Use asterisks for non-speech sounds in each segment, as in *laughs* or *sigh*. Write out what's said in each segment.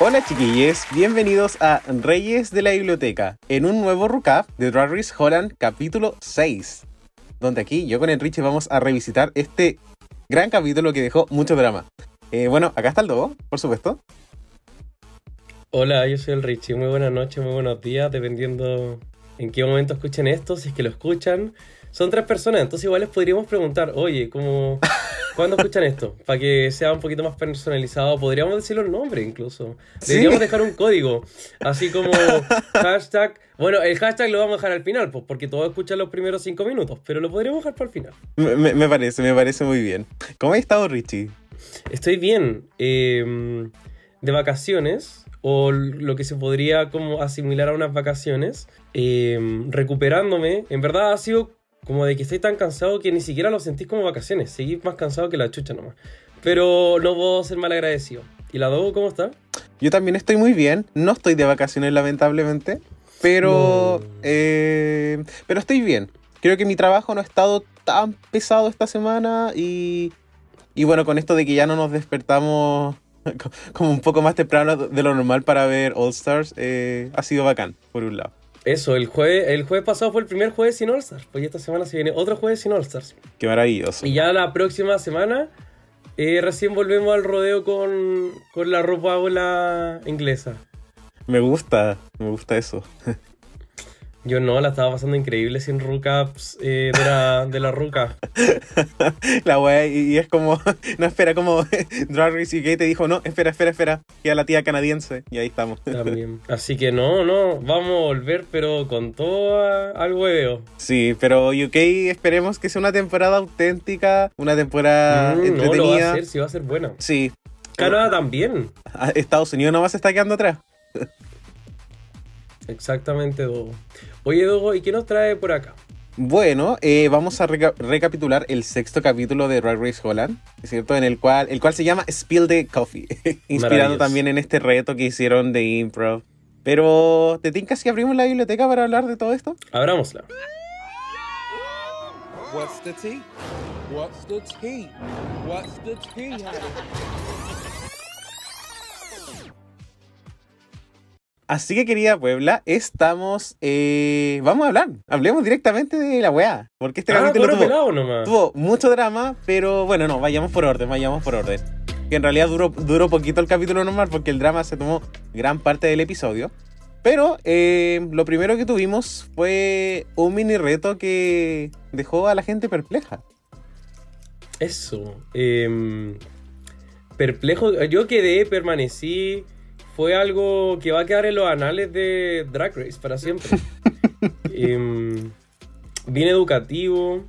Hola chiquillos, bienvenidos a Reyes de la Biblioteca, en un nuevo recap de Drag Race Holland capítulo 6, donde aquí yo con el Richie vamos a revisitar este gran capítulo que dejó mucho drama. Eh, bueno, acá está el Dogo, por supuesto. Hola, yo soy el muy buenas noches, muy buenos días, dependiendo en qué momento escuchen esto, si es que lo escuchan. Son tres personas, entonces igual les podríamos preguntar, oye, ¿cómo, *laughs* ¿cuándo escuchan esto? Para que sea un poquito más personalizado, podríamos decir los nombres incluso. Deberíamos dejar un código, así como *laughs* hashtag... Bueno, el hashtag lo vamos a dejar al final, pues, porque todos escuchan los primeros cinco minutos, pero lo podríamos dejar para el final. Me, me parece, me parece muy bien. ¿Cómo has estado, Richie? Estoy bien. eh, de vacaciones, o lo que se podría como asimilar a unas vacaciones, eh, recuperándome. En verdad ha sido como de que estoy tan cansado que ni siquiera lo sentís como vacaciones. Seguí más cansado que la chucha nomás. Pero no puedo ser mal agradecido. ¿Y la Dogo cómo está? Yo también estoy muy bien, no estoy de vacaciones lamentablemente, pero, No. eh, pero estoy bien. Creo que mi trabajo no ha estado tan pesado esta semana y, y bueno, con esto de que ya no nos despertamos co- *laughs* como un poco más temprano de lo normal para ver All Stars, eh, ha sido bacán, por un lado. Eso, el jueves, el jueves pasado fue el primer jueves sin All Stars. Pues esta semana se viene otro jueves sin All Stars. Qué maravilloso. Y ya la próxima semana eh, recién volvemos al rodeo con, con la ropa ola inglesa. Me gusta, me gusta eso. *laughs* Yo no, la estaba pasando increíble sin recaps eh, de, la, de la ruca. *laughs* La wea, y, y es como, *laughs* no espera, como *laughs* Drag Race UK te dijo, no, espera, espera, espera, y a la tía canadiense, y ahí estamos. También. Así que no, no, vamos a volver, pero con todo a- al hueveo. Sí, pero UK esperemos que sea una temporada auténtica, una temporada Mm, no, lo va a entretenida. hacer, sí va a ser buena. Sí, Canadá también. a- Estados Unidos no se está quedando atrás. Exactamente, Dogo. Oye, Dogo, ¿y qué nos trae por acá? Bueno, eh, vamos a reca- recapitular el sexto capítulo de Drag Race Holland, ¿es cierto? En el cual, el cual se llama Spill the Coffee, *laughs* inspirado Maravilloso. también en este reto que hicieron de improv. Pero, ¿te tinca si abrimos la biblioteca para hablar de todo esto? Abrámosla. What's the tea? What's the tea? What's the tea? Así que querida Puebla, estamos, eh, vamos a hablar, hablemos directamente de la weá, porque este Ah, capítulo tuvo, tuvo mucho drama, pero bueno, no, vayamos por orden, vayamos por orden. Que en realidad duró, duró poquito el capítulo normal porque el drama se tomó gran parte del episodio. Pero eh, lo primero que tuvimos fue un mini reto que dejó a la gente perpleja. Eso. em, perplejo. Yo quedé, permanecí. Fue algo que va a quedar en los anales de Drag Race para siempre. *laughs* Em, bien educativo.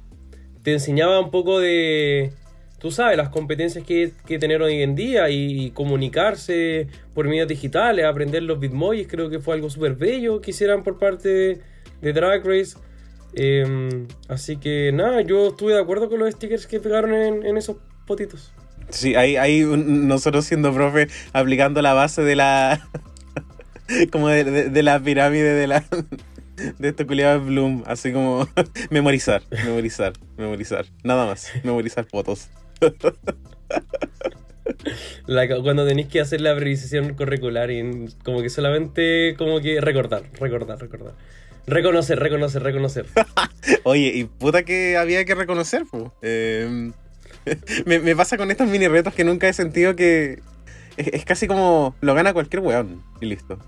Te enseñaba un poco de. Tú sabes, las competencias que que tener hoy en día y comunicarse por medios digitales, aprender los bitmojis, creo que fue algo súper bello que hicieran por parte de, de Drag Race. Em, así que nada, yo estuve de acuerdo con los stickers que pegaron en, en esos potitos. Sí, ahí, ahí nosotros siendo profe aplicando la base de la. *laughs* como de, de- de la pirámide de la. *laughs* de esto culiado Bloom. Así como *laughs* memorizar, memorizar, memorizar. Nada más, memorizar fotos. La- cuando tenéis que hacer la priorización curricular y como que solamente como que recordar, recordar, recordar. Reconocer, reconocer, reconocer. Oye, y puta que había que reconocer, po. Eh, *laughs* me, me pasa con estos mini retos que nunca he sentido que. Es, es casi como lo gana cualquier weón y listo.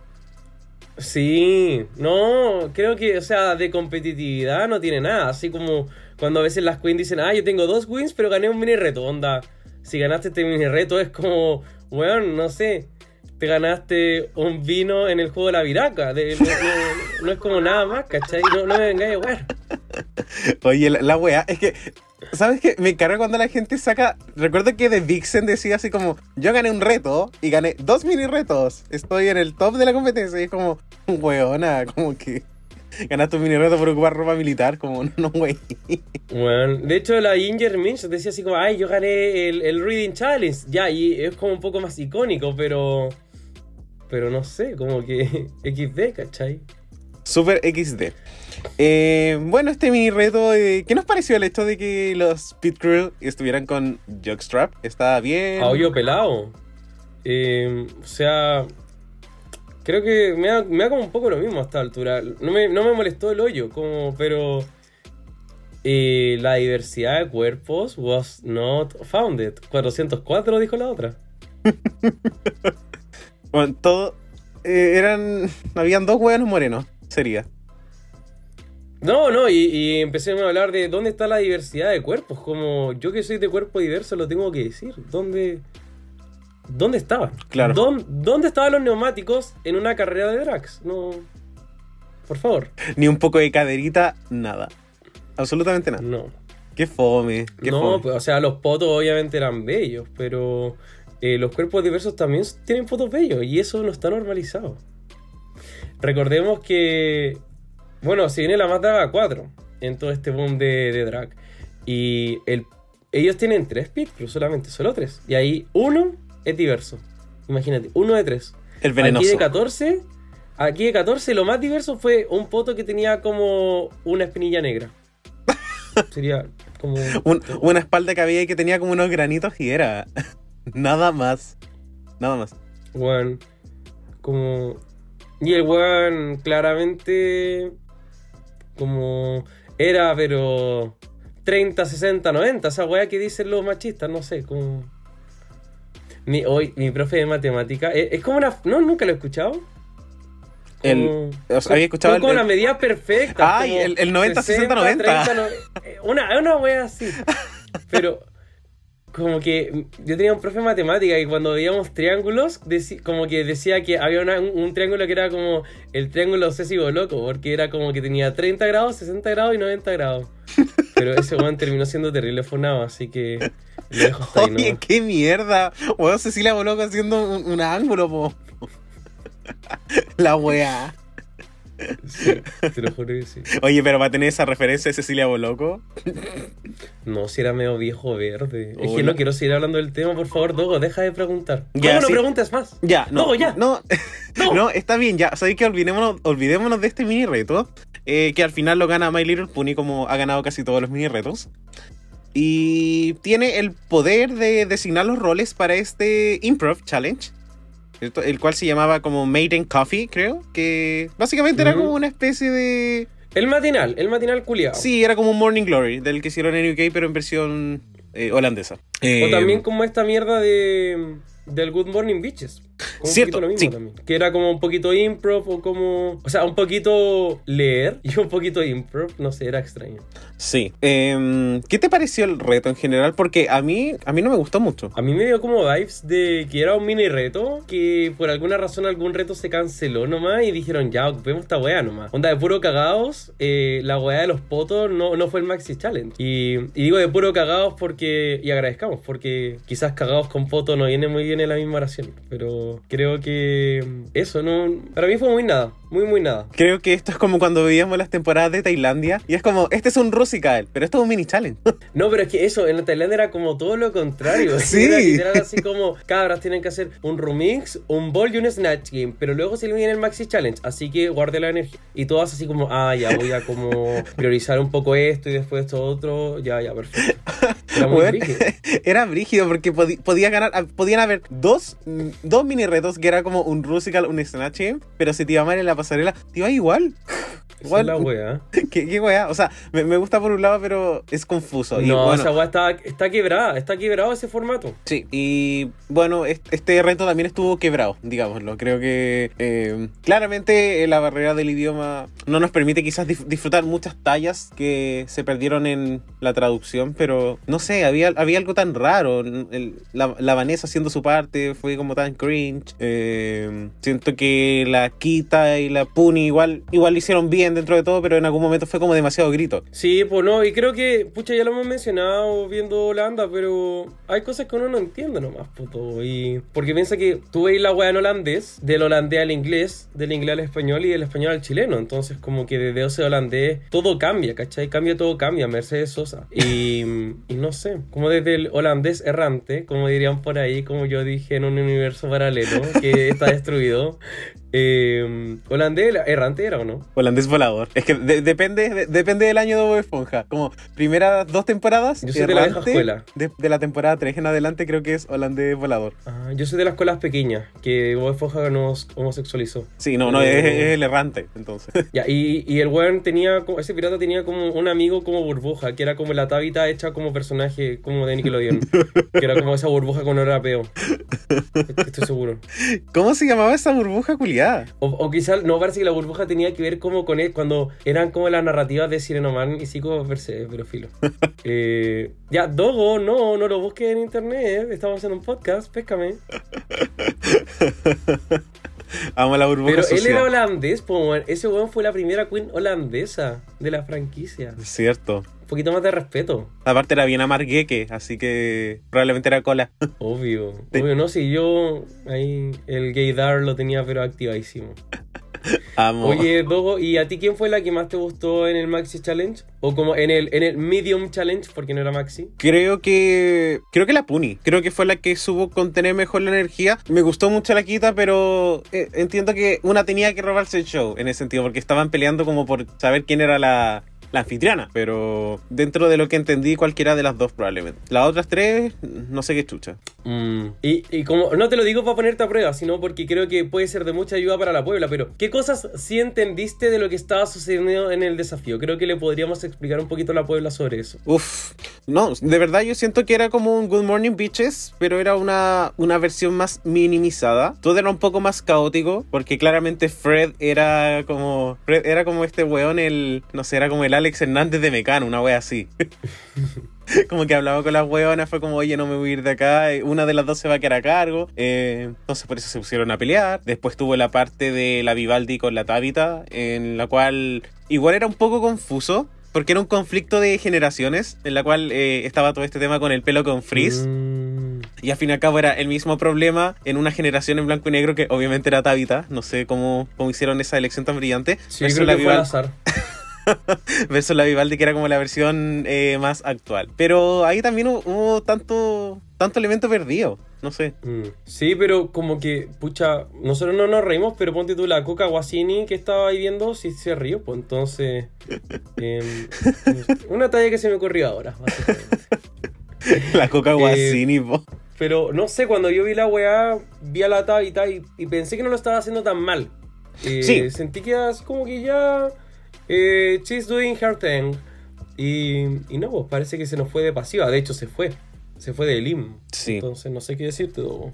Sí, no, creo que, o sea, de competitividad no tiene nada. Así como cuando a veces las queens dicen, ah, yo tengo dos wins, pero gané un mini reto. Onda, si ganaste este mini reto es como, weón, no sé, te ganaste un vino en el juego de la viraca. De- no, es como nada más, ¿cachai? No, no me vengáis a wear. Oye, la, la wea, es que. ¿Sabes qué? Me carga cuando la gente saca. Recuerdo que The Vixen decía así como: Yo gané un reto y gané dos mini retos. Estoy en el top de la competencia. Y es como, weona, como que. Ganaste un mini reto por ocupar ropa militar, como *laughs* no, güey. Bueno, de hecho, la Ginger Minch decía así como, ay, yo gané el, el Reading Challenge. Ya, y es como un poco más icónico, pero. Pero no sé, como que *laughs* XD, ¿cachai? Super XD. Eh, bueno, este mini reto, eh, ¿qué nos pareció el hecho de que los Pit Crew estuvieran con Jockstrap? ¿Está bien? A hoyo pelado. Eh, o sea, creo que me da, me da como un poco lo mismo a esta altura. No me, no me molestó el hoyo, como, pero eh, la diversidad de cuerpos was not founded. 404 dijo la otra. *laughs* Bueno, todo. eran. Habían dos hueones morenos, sería. No, no, y, y empecé a hablar de dónde está la diversidad de cuerpos. Como yo que soy de cuerpo diverso lo tengo que decir. ¿Dónde, dónde estaban? Claro. ¿Dónde, dónde estaban los neumáticos en una carrera de drags? No. Por favor. Ni un poco de caderita, nada. Absolutamente nada. No. Qué fome. Qué no, fome. pues, o sea, los potos obviamente eran bellos, pero eh, los cuerpos diversos también tienen fotos bellos y eso no está normalizado. Recordemos que, bueno, se viene la draga 4 en todo este boom de, de drag. Y el, ellos tienen tres pit solamente, solo tres. Y ahí uno es diverso. Imagínate, uno de tres. El venenoso. Aquí de 14, aquí de 14 lo más diverso fue un poto que tenía como una espinilla negra. *laughs* Sería como... Un- una espalda que había y que tenía como unos granitos y era. *laughs* Nada más. Nada más. Weón. Como. Y el weón claramente. Como. Era, pero. 30, 60, 90. Esa weá que dicen los machistas, no sé, como. Mi, hoy, mi profe de matemática. Es, es como una. No, nunca lo he escuchado. El- Como- o sea, había escuchado son como el- las medidas perfectas. Ay, el- el 90, 60, 90. 30, no- eh, una, una wea así. *laughs* Pero como que yo tenía un profe de matemática y cuando veíamos triángulos, como que decía que había una- un, un triángulo que era como el triángulo obsesivo loco, porque era como que tenía 30 grados, 60 grados y 90 grados. *laughs* Pero ese weón terminó siendo terrible fonado, así que lo dejo hasta ahí, Oye, ¿no? qué mierda. Weón, Cecilia Boloco haciendo un, un ángulo, po. *laughs* La weá. Sí, te lo juro que sí. Oye, pero va a tener esa referencia de Cecilia Boloco. No, si era medio viejo verde. Es que no quiero seguir hablando del tema, por favor, Dogo, deja de preguntar. Ya, no, no sí. preguntes más. Ya, no. No, ya. No, *laughs* No. no, está bien, ya. Sabéis que olvidémonos, olvidémonos de este mini reto. eh, que al final lo gana My Little Pony, como ha ganado casi todos los mini retos. Y tiene el poder de designar los roles para este Improv Challenge. El cual se llamaba como Maiden Coffee, creo. Que básicamente era como una especie de. El matinal, el matinal culiado. Sí, era como un Morning Glory, del que hicieron en UK, pero en versión eh, holandesa. O Eh, también como esta mierda de del Good Morning Bitches. Como Cierto, un lo mismo sí. también. Que era como un poquito improv o como... O sea, un poquito leer y un poquito improv. No sé, era extraño. Sí. Em, ¿Qué te pareció el reto en general? Porque a mí, a mí no me gustó mucho. A mí me dio como vibes de que era un mini reto, que por alguna razón algún reto se canceló nomás y dijeron, ya, ocupemos esta weá nomás. Onda de puro cagados, eh, la weá de los potos no, no fue el Maxi Challenge. Y, y digo de puro cagados porque, y agradezcamos, porque quizás cagados con poto no viene muy bien en la misma oración. Pero creo que eso, no, para mí fue muy nada, muy muy nada. Creo que esto es como cuando veíamos las temporadas de Tailandia. Y es como, este es un Rusical, pero esto es un mini challenge. *laughs* No, pero es que eso, en la Tailandia era como todo lo contrario. *laughs* Sí. Era literal así como, cabras tienen que hacer un remix, un ball y un snatch game. Pero luego se le viene el Maxi Challenge, así que guarde la energía. Y todas así como, ah, ya voy a como *laughs* priorizar un poco esto y después esto otro. Ya, ya, perfecto. Era muy Weón, brígido. era brígido porque podía ganar, ah, podían haber dos, dos mini retos que era como un Rusical, un Snatch Game, pero si te iba mal en la pasarela, te igual. Esa es la wea. *laughs* ¿Qué, qué weá? O sea, me, me gusta por un lado, pero es confuso. Y No, bueno, esa wea está, está quebrada, está quebrado ese formato. Sí, y bueno, est- este reto también estuvo quebrado, digámoslo. Creo que eh, claramente eh, la barrera del idioma no nos permite quizás disfrutar muchas tallas que se perdieron en la traducción, pero no sé, había, había algo tan raro. El- la, la Vanessa haciendo su parte fue como tan cringe. Eh, siento que la Kita y la Puni igual, igual lo hicieron bien, bien dentro de todo, pero en algún momento fue como demasiado grito. Sí, pues no, y creo que, pucha, ya lo hemos mencionado viendo Holanda, pero hay cosas que uno no entiende nomás, puto. Y porque piensa que tú veis la weá en holandés, del holandés al inglés, del inglés al español y del español al chileno. Entonces, como que desde ese holandés todo cambia, ¿cachai? Cambia todo, cambia, Mercedes Sosa. Y, y no sé, como desde el holandés errante, como dirían por ahí, como yo dije en un universo paralelo que está destruido. *laughs* Eh, holandés errante era o no? Holandés volador. Es que de- depende, de- depende del año de Bob Esponja. Como primeras dos temporadas, Yo soy de la vieja escuela. De, de la temporada 3 en adelante creo que es holandés volador. Ah, yo soy de las escuelas pequeñas, que Bob Esponja nos homosexualizó. Sí, no, no, es, es el errante, entonces. *laughs* Ya, y, y el weón tenía, como- ese pirata tenía como un amigo como burbuja, que era como la Tabita hecha como personaje, como de Nickelodeon. que era como esa burbuja con rapeo. *laughs* Estoy seguro. ¿Cómo se llamaba esa burbuja O, o quizás, no, parece que la burbuja tenía que ver como con él, cuando eran como las narrativas de Sirenoman y Psico pero filo. *laughs* Eh, ya, Dogo, no, no lo busques en internet, estamos en un podcast, péscame. *laughs* Amo la burbuja Pero él era holandés, po, ese weón fue la primera queen holandesa de la franquicia. Es Cierto. Un poquito más de respeto. Aparte era bien amargueque, así que probablemente era cola. *laughs* Obvio, Sí. obvio, no, si yo ahí el gaydar lo tenía pero activadísimo. *laughs* Amo. Oye, Dogo, ¿y a ti quién fue la que más te gustó en el Maxi Challenge? O como en el, en el Medium Challenge, porque no era Maxi. Creo que. Creo que la Puni. Creo que fue la que supo contener mejor la energía. Me gustó mucho la quita, pero eh, entiendo que una tenía que robarse el show en ese sentido, porque estaban peleando como por saber quién era la, la anfitriona. Pero dentro de lo que entendí, cualquiera de las dos probablemente. Las otras tres, no sé qué chucha. Mm. Y, y como, no te lo digo para ponerte a prueba, sino porque creo que puede ser de mucha ayuda para la Puebla, pero ¿qué cosas sí entendiste de lo que estaba sucediendo en el desafío? Creo que le podríamos explicar un poquito a la Puebla sobre eso. Uf, no, de verdad yo siento que era como un Good Morning Bitches, pero era una, una versión más minimizada. Todo era un poco más caótico, porque claramente Fred era como. Fred era como este weón, el. No sé, era como el Alex Hernández de Mecano, una wea así. *laughs* como que hablaba con las weonas, fue como, oye, no me voy a ir de acá, eh, una de las dos se va a quedar a cargo. Eh, entonces por eso se pusieron a pelear. Después tuvo la parte de la Vivaldi con la Tabita, en la cual igual era un poco confuso. Porque era un conflicto de generaciones, en la cual eh, estaba todo este tema con el pelo con frizz. Mm. Y al fin y al cabo era el mismo problema en una generación en blanco y negro que obviamente era Tabita. No sé cómo, cómo hicieron esa elección tan brillante. Sí, creo la que fue al Vival- azar. *laughs* *laughs* versus la Vivaldi, que era como la versión eh, más actual. Pero ahí también hu- hubo tanto, tanto elemento perdido. No sé. Mm. Sí, pero como que, pucha, nosotros no nos reímos, pero ponte tú la Coca Guasini que estaba ahí viendo, sí se rió, pues entonces. *laughs* em, una talla que se me ocurrió ahora. *laughs* La coca Eh, guasini, po. Pero no sé, cuando yo vi la weá, vi a la Tabita y, y pensé que no lo estaba haciendo tan mal. Eh, Sí. Sentí que era así como que ya. Eh, she's doing her thing. Y, y no, pues parece que se nos fue de pasiva. De hecho, se fue. Se fue de Lim. Sí. Entonces, no sé qué decirte, Dogo.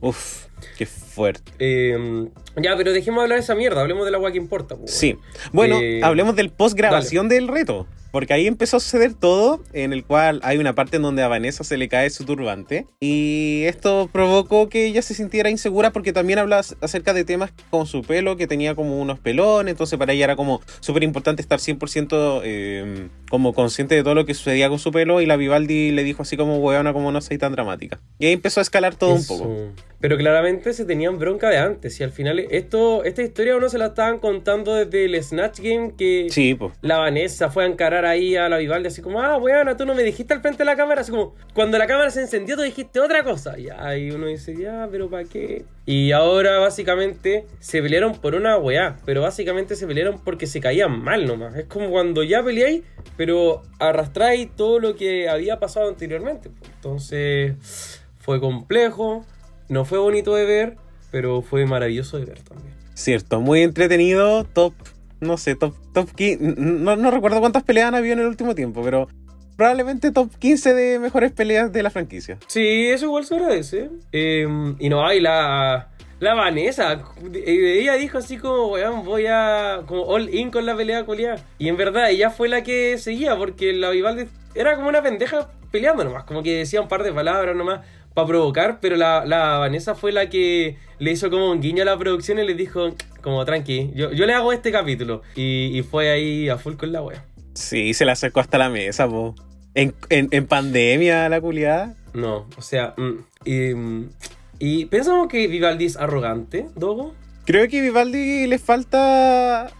Uf, qué fuerte. Eh, ya, pero dejemos de hablar de esa mierda. Hablemos de la weá que importa. pues, Sí. Bueno, Eh, hablemos del post grabación del reto. Porque ahí empezó a suceder todo, en el cual hay una parte en donde a Vanessa se le cae su turbante. Y esto provocó que ella se sintiera insegura porque también habla acerca de temas con su pelo, que tenía como unos pelones. Entonces para ella era como súper importante estar 100% eh, como consciente de todo lo que sucedía con su pelo. Y la Vivaldi le dijo así como, weona, como no soy tan dramática. Y ahí empezó a escalar todo Eso. un poco. Pero claramente se tenían bronca de antes. Y al final, esto, esta historia uno se la estaban contando desde el Snatch Game que Sí, la Vanessa fue a encarar ahí a la Vivaldi así como, ah, weona, tú no me dijiste al frente de la cámara. Así como, cuando la cámara se encendió, tú dijiste otra cosa. Y ahí uno dice, ya, pero ¿para qué? Y ahora básicamente se pelearon por una weá. Pero básicamente se pelearon porque se caían mal nomás. Es como cuando ya peleáis, pero arrastráis todo lo que había pasado anteriormente. Entonces, fue complejo. No fue bonito de ver, pero fue maravilloso de ver también. Cierto, muy entretenido, top, no sé, top, top 15, no, no recuerdo cuántas peleas han habido en el último tiempo, pero probablemente top 15 de mejores peleas de la franquicia. Sí, eso igual se agradece. Eh, y no, hay la, la Vanessa. Ella dijo así como, weón, voy a. como all in con la pelea culiada. Y en verdad, ella fue la que seguía, porque la Vivaldi era como una pendeja peleando nomás. Como que decía un par de palabras nomás. Para provocar, pero la, la Vanessa fue la que le hizo como un guiño a la producción y le dijo, como tranqui, yo, yo le hago este capítulo. Y, y fue ahí a full con la wea. Sí, se la acercó hasta la mesa, po. En, en, en pandemia, la culiada. No, o sea, mm, y, mm, y pensamos que Vivaldi es arrogante, Dogo. Creo que a Vivaldi le falta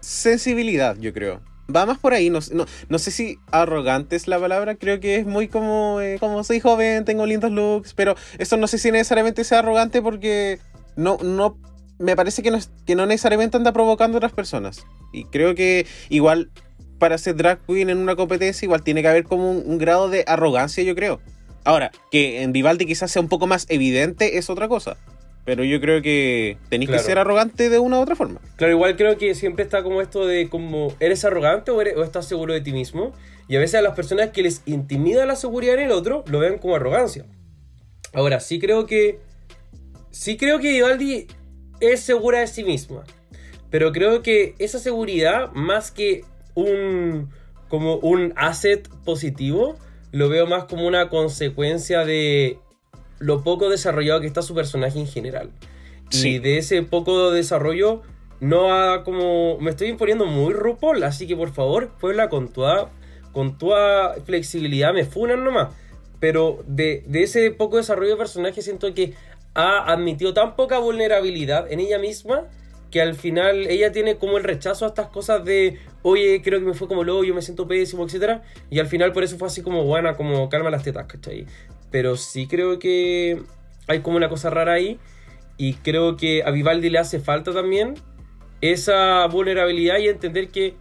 sensibilidad, yo creo. Va más por ahí, no, no, no sé si arrogante es la palabra, creo que es muy como, eh, como soy joven, tengo lindos looks, pero eso no sé si necesariamente sea arrogante porque no, no, me parece que no, que no necesariamente anda provocando a otras personas. Y creo que igual para ser drag queen en una competencia igual tiene que haber como un grado de arrogancia, yo creo. Ahora, que en Vivaldi quizás sea un poco más evidente es otra cosa. Pero yo creo que tenéis Claro. que ser arrogante de una u otra forma. Claro, igual creo que siempre está como esto de como, ¿eres arrogante o, eres- o estás seguro de ti mismo? Y a veces a las personas que les intimida la seguridad en el otro, lo ven como arrogancia. Ahora, sí creo que, sí creo que Vivaldi es segura de sí misma. Pero creo que esa seguridad, más que un, como un asset positivo, lo veo más como una consecuencia de lo poco desarrollado que está su personaje en general. Y de ese poco desarrollo no ha como... Me estoy imponiendo muy RuPaul, así que por favor, Puebla, con toda, con toda flexibilidad me funan nomás. Pero de, de ese poco desarrollo de personaje siento que ha admitido tan poca vulnerabilidad en ella misma que al final ella tiene como el rechazo a estas cosas de, oye, creo que me fue como loco, yo me siento pésimo, etcétera Y al final por eso fue así como, buena, como calma las tetas, ¿cachai? Pero sí creo que hay como una cosa rara ahí. Y creo que a Vivaldi le hace falta también esa vulnerabilidad y entender que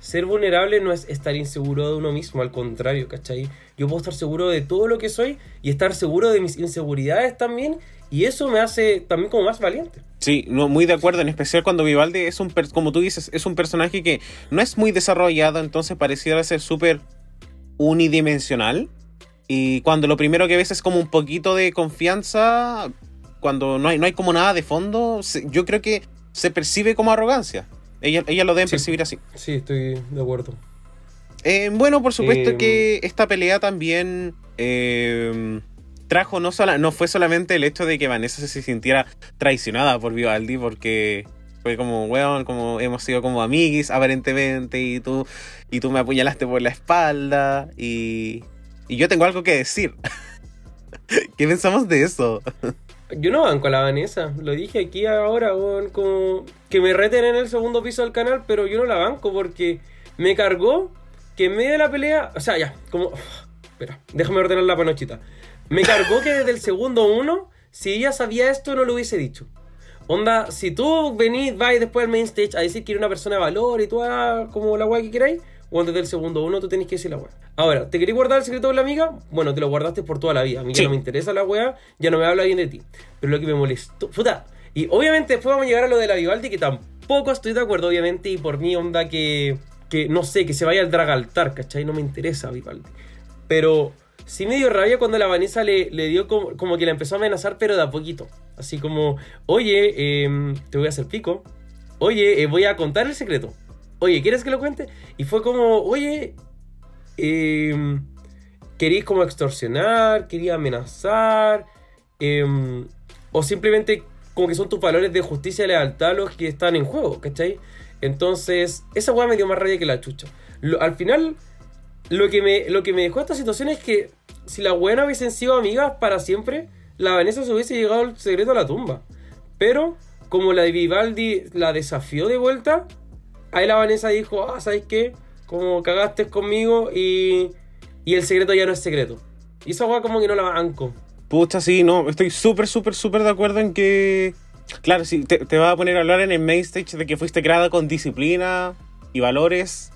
ser vulnerable no es estar inseguro de uno mismo, al contrario, ¿cachai? Yo puedo estar seguro de todo lo que soy y estar seguro de mis inseguridades también. Y eso me hace también como más valiente. Sí, no, muy de acuerdo, en especial cuando Vivaldi es un, como tú dices, es un personaje que no es muy desarrollado, entonces pareciera ser súper unidimensional. Y cuando lo primero que ves es como un poquito de confianza, cuando no hay, no hay como nada de fondo, yo creo que se percibe como arrogancia. Ella, ella lo deben Sí. percibir así. Sí, estoy de acuerdo. Eh, bueno, por supuesto Eh, que esta pelea también eh, trajo, no, sola, no fue solamente el hecho de que Vanessa se sintiera traicionada por Vivaldi, porque fue como, weón, como hemos sido como amiguis aparentemente, y tú, y tú me apuñalaste por la espalda, y, y yo tengo algo que decir. *laughs* ¿Qué pensamos de eso? Yo no banco a la Vanessa, lo dije aquí ahora, weón, como que me reten en el segundo piso del canal, pero yo no la banco porque me cargó que en medio de la pelea, o sea, ya, como... Espera, déjame ordenar la panochita. Me cargó que desde el segundo uno, si ella sabía esto, no lo hubiese dicho. Onda, si tú venís, vais después al main stage a decir que eres una persona de valor y tú ah, como la weá que queráis, o desde el segundo uno tú tenés que decir la weá. Ahora, ¿te querés guardar el secreto de la amiga? Bueno, te lo guardaste por toda la vida. A mí ya Sí. no me interesa la weá, ya no me habla bien de ti. Pero lo que me molestó, puta. Y obviamente después vamos a llegar a lo de la Vivaldi, que tampoco estoy de acuerdo, obviamente, y por mí, onda que, que no sé, que se vaya al drag altar, ¿cachai? No me interesa Vivaldi. Pero sí me dio rabia cuando la Vanessa le, le dio como, como que la empezó a amenazar, pero de a poquito. Así como, oye, em, te voy a hacer pico. Oye, eh, voy a contar el secreto. Oye, ¿quieres que lo cuente? Y fue como, oye, queréis como extorsionar, quería amenazar, em, o simplemente como que son tus valores de justicia y lealtad los que están en juego, ¿cachai? Entonces, esa weá me dio más rabia que la chucha. Al final, lo que, me, lo que me dejó esta situación es que si las buenas hubiesen sido amigas para siempre, la Vanessa se hubiese llegado el secreto a la tumba. Pero, como la de Vivaldi la desafió de vuelta, ahí la Vanessa dijo, ah, ¿sabes qué? Como cagaste conmigo y, y el secreto ya no es secreto. Y esa weá como que no la banco. Pucha, sí, no, estoy súper, súper, súper de acuerdo en que. Claro, si te, te vas a poner a hablar en el main stage de que fuiste creada con disciplina y valores,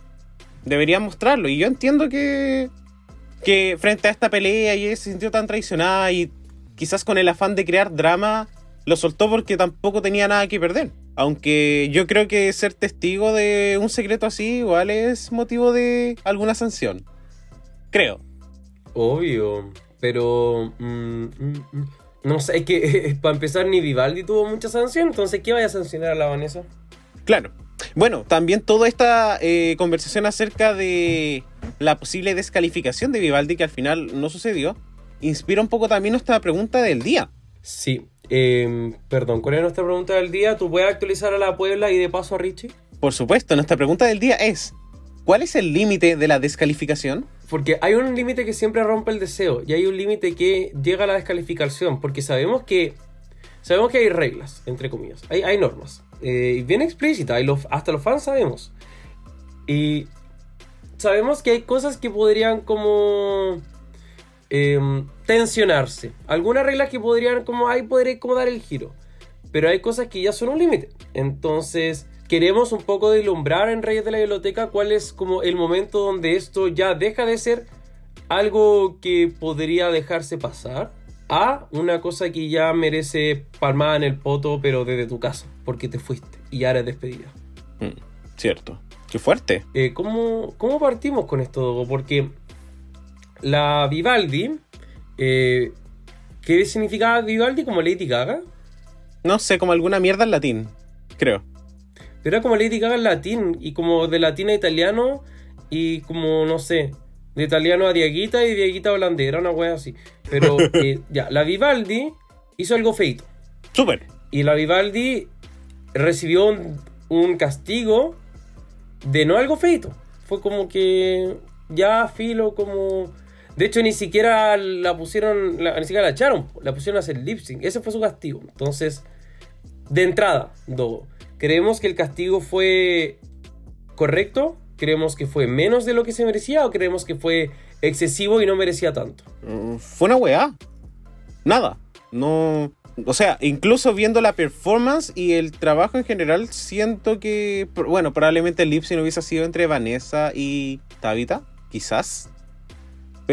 deberías mostrarlo. Y yo entiendo que. que frente a esta pelea y se sintió tan traicionada y quizás con el afán de crear drama, lo soltó porque tampoco tenía nada que perder. Aunque yo creo que ser testigo de un secreto así igual es motivo de alguna sanción. Creo. Obvio, pero... mm, mm, mm. no sé, es que *laughs* para empezar ni Vivaldi tuvo mucha sanción, entonces ¿qué vaya a sancionar a la Vanessa? Claro. Bueno, también toda esta eh, conversación acerca de la posible descalificación de Vivaldi, que al final no sucedió, inspira un poco también nuestra pregunta del día. Sí. Eh, perdón, ¿cuál es nuestra pregunta del día? ¿Tú puedes actualizar a la Puebla y de paso a Richie? Por supuesto, nuestra pregunta del día es, ¿cuál es el límite de la descalificación? Porque hay un límite que siempre rompe el deseo y hay un límite que llega a la descalificación porque sabemos que sabemos que hay reglas, entre comillas, hay, hay normas, eh, y bien explícitas, y los, hasta los fans sabemos. Y sabemos que hay cosas que podrían como em, tensionarse, algunas reglas que podrían como, ahí podría como dar el giro, pero hay cosas que ya son un límite. Entonces queremos un poco deslumbrar en Reyes de la Biblioteca cuál es como el momento donde esto ya deja de ser algo que podría dejarse pasar a una cosa que ya merece palmada en el poto, pero desde tu casa, porque te fuiste y ya eres despedida. Mm, cierto. Qué fuerte. Eh, ¿cómo, cómo partimos con esto? Porque la Vivaldi, eh, ¿qué significaba Vivaldi como Lady Gaga? No sé, como alguna mierda en latín, creo. Era como Lady Gaga en latín, y como de latín a italiano, y como, no sé, de italiano a Diaguita y Diaguita a holandés, era una wea así. Pero *laughs* eh, ya, la Vivaldi hizo algo feito. Súper. Y la Vivaldi recibió un, un castigo de no algo feito. Fue como que ya filo, como. De hecho, ni siquiera la pusieron, ni siquiera la echaron, la pusieron a hacer lip sync. Ese fue su castigo. Entonces, de entrada, Dogo, ¿creemos que el castigo fue correcto? ¿Creemos que fue menos de lo que se merecía o creemos que fue excesivo y no merecía tanto? Mm, Fue una weá. Nada. No. O sea, incluso viendo la performance y el trabajo en general, siento que. Bueno, probablemente el lip sync hubiese sido entre Vanessa y Tabitha, quizás.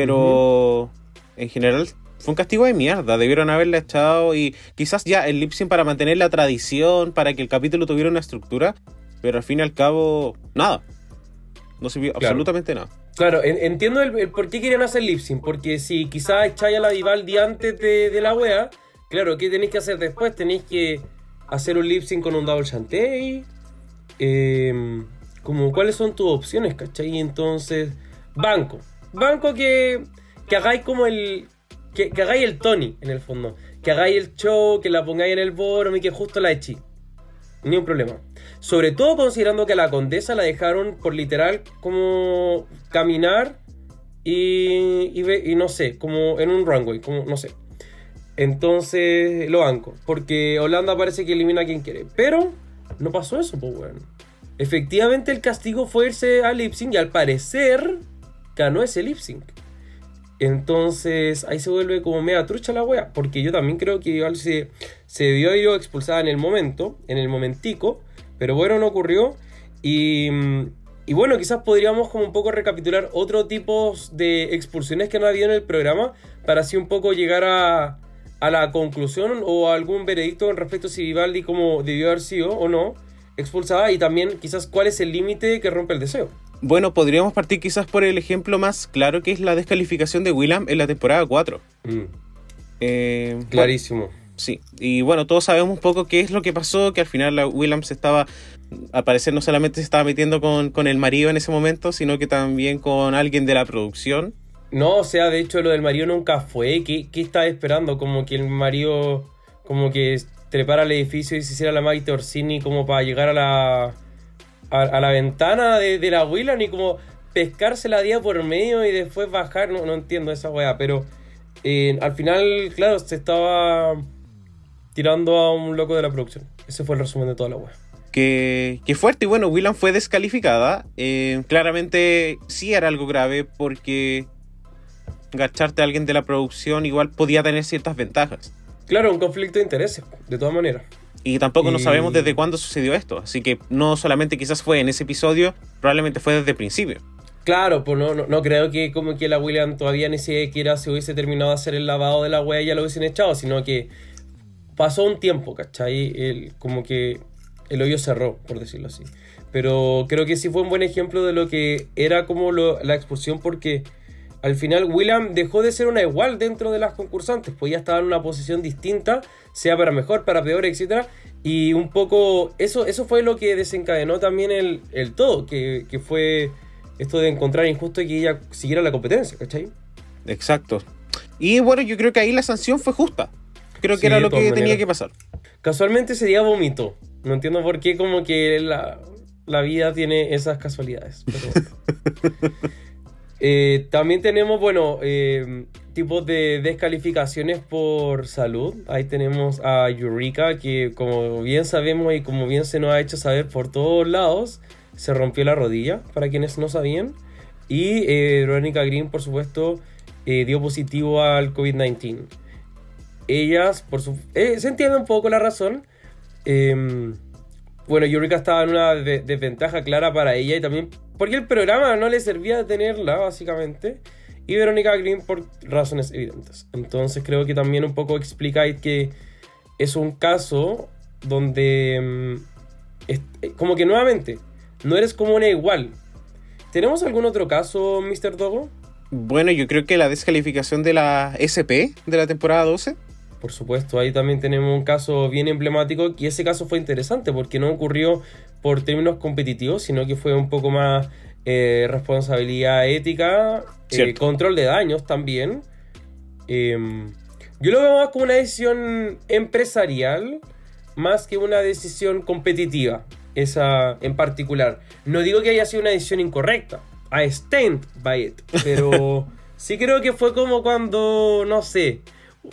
Pero. En general. Fue un castigo de mierda, debieron haberla echado y quizás ya el lip para mantener la tradición, para que el capítulo tuviera una estructura, pero al fin y al cabo, nada. No sirvió Claro. absolutamente nada. Claro, en- entiendo el, el por qué querían hacer lip sync, porque si quizás echáis a la Vivaldi antes de, de la wea, claro, ¿qué tenéis que hacer después? Tenéis que hacer un lip sync con un double chantey, eh, como cuáles son tus opciones, ¿cachai? Entonces, banco, banco que, que hagáis como el, que, que hagáis el Tony, en el fondo, que hagáis el show, que la pongáis en el bottom y que justo la echéis. Ni un problema. Sobre todo considerando que a la condesa la dejaron por literal como caminar y, y, no sé, como en un runway, como no sé. Entonces lo banco, porque Holanda parece que elimina a quien quiere. Pero no pasó eso, pues bueno. Efectivamente el castigo fue irse a lip sync y al parecer ganó ese lip sync. Entonces ahí se vuelve como mega trucha la wea. Porque yo también creo que igual se, se debió expulsada en el momento, en el momentico. Pero bueno, no ocurrió. Y, y bueno, quizás podríamos como un poco recapitular otro tipo de expulsiones que han habido en el programa. Para así un poco llegar a, a la conclusión o algún veredicto en respecto a si Vivaldi como debió haber sido o no expulsada. Y también quizás cuál es el límite que rompe el deseo. Bueno, podríamos partir quizás por el ejemplo más claro que es la descalificación de Willam en la temporada 4. Mm, Eh, bueno, clarísimo. sí, y bueno, todos sabemos un poco qué es lo que pasó, que al final la Willam se estaba, al parecer no solamente se estaba metiendo con, con el marido en ese momento, sino que también con alguien de la producción. No, o sea, de hecho lo del marido nunca fue. ¿Qué, qué estaba esperando? Como que el marido como que trepara al edificio y se hiciera la Maite Orsini como para llegar a la a, a la ventana de, de la abuela ni como pescarse la día por medio y después bajar. No, no entiendo esa weá, pero eh, al final, claro, se estaba tirando a un loco de la producción. Ese fue el resumen de toda la weá. Que, que fuerte, y bueno, Willam fue descalificada. Eh, claramente sí era algo grave porque gacharte a alguien de la producción igual podía tener ciertas ventajas. Claro, un conflicto de intereses, de todas maneras. Y tampoco no Y- sabemos desde cuándo sucedió esto. Así que no solamente quizás fue en ese episodio, probablemente fue desde el principio. Claro, pues no, no, no creo que como que la William todavía ni siquiera se hubiese terminado de hacer el lavado de la wea y ya lo hubiesen echado, sino que pasó un tiempo, ¿cachai? El, como que el hoyo cerró, por decirlo así. Pero creo que sí fue un buen ejemplo de lo que era como lo- la expulsión porque al final William dejó de ser una igual dentro de las concursantes, pues ya estaba en una posición distinta, sea para mejor, para peor, etc. Y un poco eso, eso fue lo que desencadenó también el, el todo, que, que fue esto de encontrar injusto que ella siguiera la competencia, ¿cachai? Exacto. Y bueno, yo creo que ahí la sanción fue justa. Creo que Sí, era lo que tenía que pasar. Casualmente ese día vomitó. No entiendo por qué, como que la, la vida tiene esas casualidades. pero *laughs* bueno. Eh, también tenemos, bueno, eh, tipos de descalificaciones por salud. Ahí tenemos a Eureka, que como bien sabemos y como bien se nos ha hecho saber por todos lados, se rompió la rodilla, para quienes no sabían. Y eh, Veronica Green, por supuesto, eh, dio positivo al COVID-19 ellas, por su... se entiende un poco la razón. Eh, bueno, Eureka estaba en una de- desventaja clara para ella y también porque el programa no le servía tenerla, básicamente. Y Verónica Green por razones evidentes. Entonces creo que también un poco explica ahí que es un caso donde... mm, eh, como que nuevamente, no eres como una igual. ¿Tenemos algún otro caso, Mr. Dogo? Bueno, yo creo que la descalificación de la SP de la temporada 12. Por supuesto, ahí también tenemos un caso bien emblemático y ese caso fue interesante porque no ocurrió por términos competitivos, sino que fue un poco más eh, responsabilidad ética, eh, control de daños también. Em, yo lo veo más como una decisión empresarial más que una decisión competitiva, esa en particular. No digo que haya sido una decisión incorrecta, I stand by it, pero *laughs* sí creo que fue como cuando, no sé,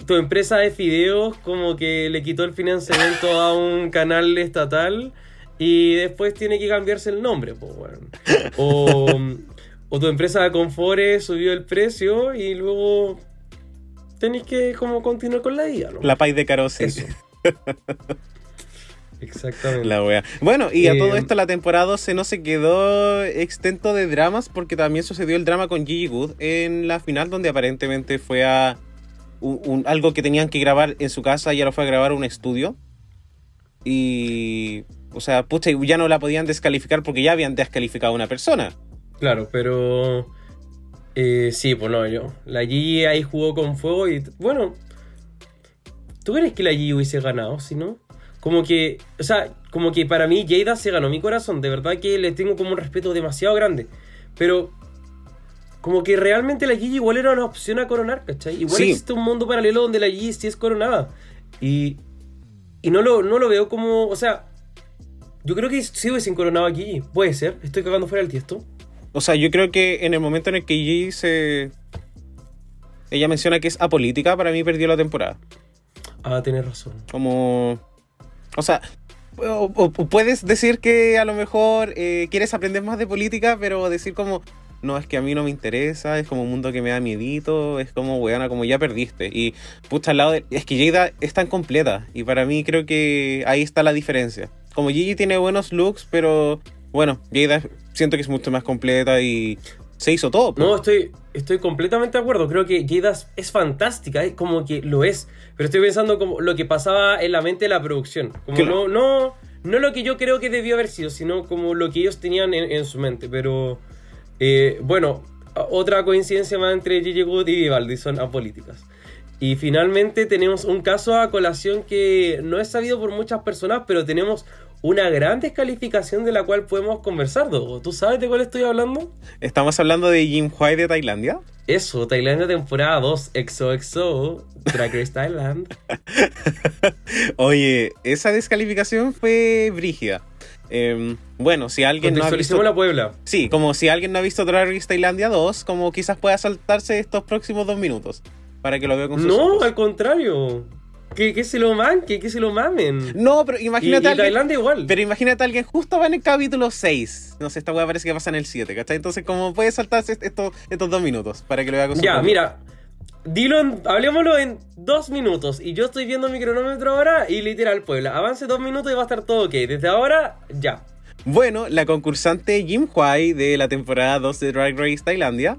tu empresa de fideos como que le quitó el financiamiento a un canal estatal y después tiene que cambiarse el nombre, pues bueno. O, o tu empresa de confores subió el precio y luego tenéis que como continuar con la vida, ¿no? La país de. Eso. *laughs* Exactamente. La wea. Bueno, y a Eh, todo esto la temporada 12 no se quedó extento de dramas porque también sucedió el drama con Gigi Good en la final donde aparentemente fue a un, algo que tenían que grabar en su casa ya lo fue a grabar un estudio. Y... O sea, pucha, ya no la podían descalificar porque ya habían descalificado a una persona. Claro, pero. eh, sí, pues no, yo. La Gigi ahí jugó con fuego y. Bueno. ¿Tú crees que la Gigi hubiese ganado, si no? Como que. O sea, como que para mí Jada se ganó mi corazón. De verdad que le tengo como un respeto demasiado grande. Pero. Como que realmente la Gigi igual era una opción a coronar, ¿cachai? Igual Sí. existe un mundo paralelo donde la Gigi sí es coronada. Y. Y no lo, no lo veo como. O sea. Yo creo que sí hubiesen coronado a Gigi. Puede ser. Estoy cagando fuera del tiesto. O sea, yo creo que en el momento en el que Gigi se... Ella menciona que es apolítica, para mí perdió la temporada. Ah, tienes razón. Como. O sea, o- o- o puedes decir que a lo mejor eh, quieres aprender más de política, pero decir como. No, es que a mí no me interesa, es como un mundo que me da miedito, es como, weona, como ya perdiste. Y, pucha, al lado de. Es que Jada es tan completa, y para mí creo que ahí está la diferencia. Como Gigi tiene buenos looks, pero, bueno, Jada siento que es mucho más completa y se hizo todo. po. No, estoy, estoy completamente de acuerdo. Creo que Jada es- fantástica, es como que lo es. Pero estoy pensando como lo que pasaba en la mente de la producción. Como no, no, no lo que yo creo que debió haber sido, sino como lo que ellos tenían en, en su mente. Pero eh, bueno, otra coincidencia más entre Gigi Good y Vivaldi son apolíticas. Y finalmente tenemos un caso a colación que no es sabido por muchas personas, pero tenemos una gran descalificación de la cual podemos conversar, Dogo. ¿Tú sabes de cuál estoy hablando? Estamos hablando de Jim White de Tailandia. Eso, Tailandia temporada 2, XOXO, Drag Race Thailand. *laughs* Oye, esa descalificación fue brígida. Em, bueno, si alguien no ha visto... La Puebla. Sí, como si alguien no ha visto Drag Race Tailandia 2, como quizás pueda saltarse estos próximos dos minutos para que lo vea con sus No, ojos. al contrario. Que, que se lo manque, que se lo mamen. No, pero y, y imagínate a alguien... Tailandia igual. Pero imagínate a alguien justo va en el capítulo 6. No sé, esta weá parece que pasa en el 7, ¿cachai? Entonces, como puede saltarse est- estos, estos dos minutos para que lo vea con sus Ya, ojos. mira. Dilo, en- hablemoslo en dos minutos. Y yo estoy viendo mi cronómetro ahora y literal Puebla. Avance dos minutos y va a estar todo ok. Desde ahora, ya. Bueno, la concursante Jim Huai de la temporada 2 de Drag Race Tailandia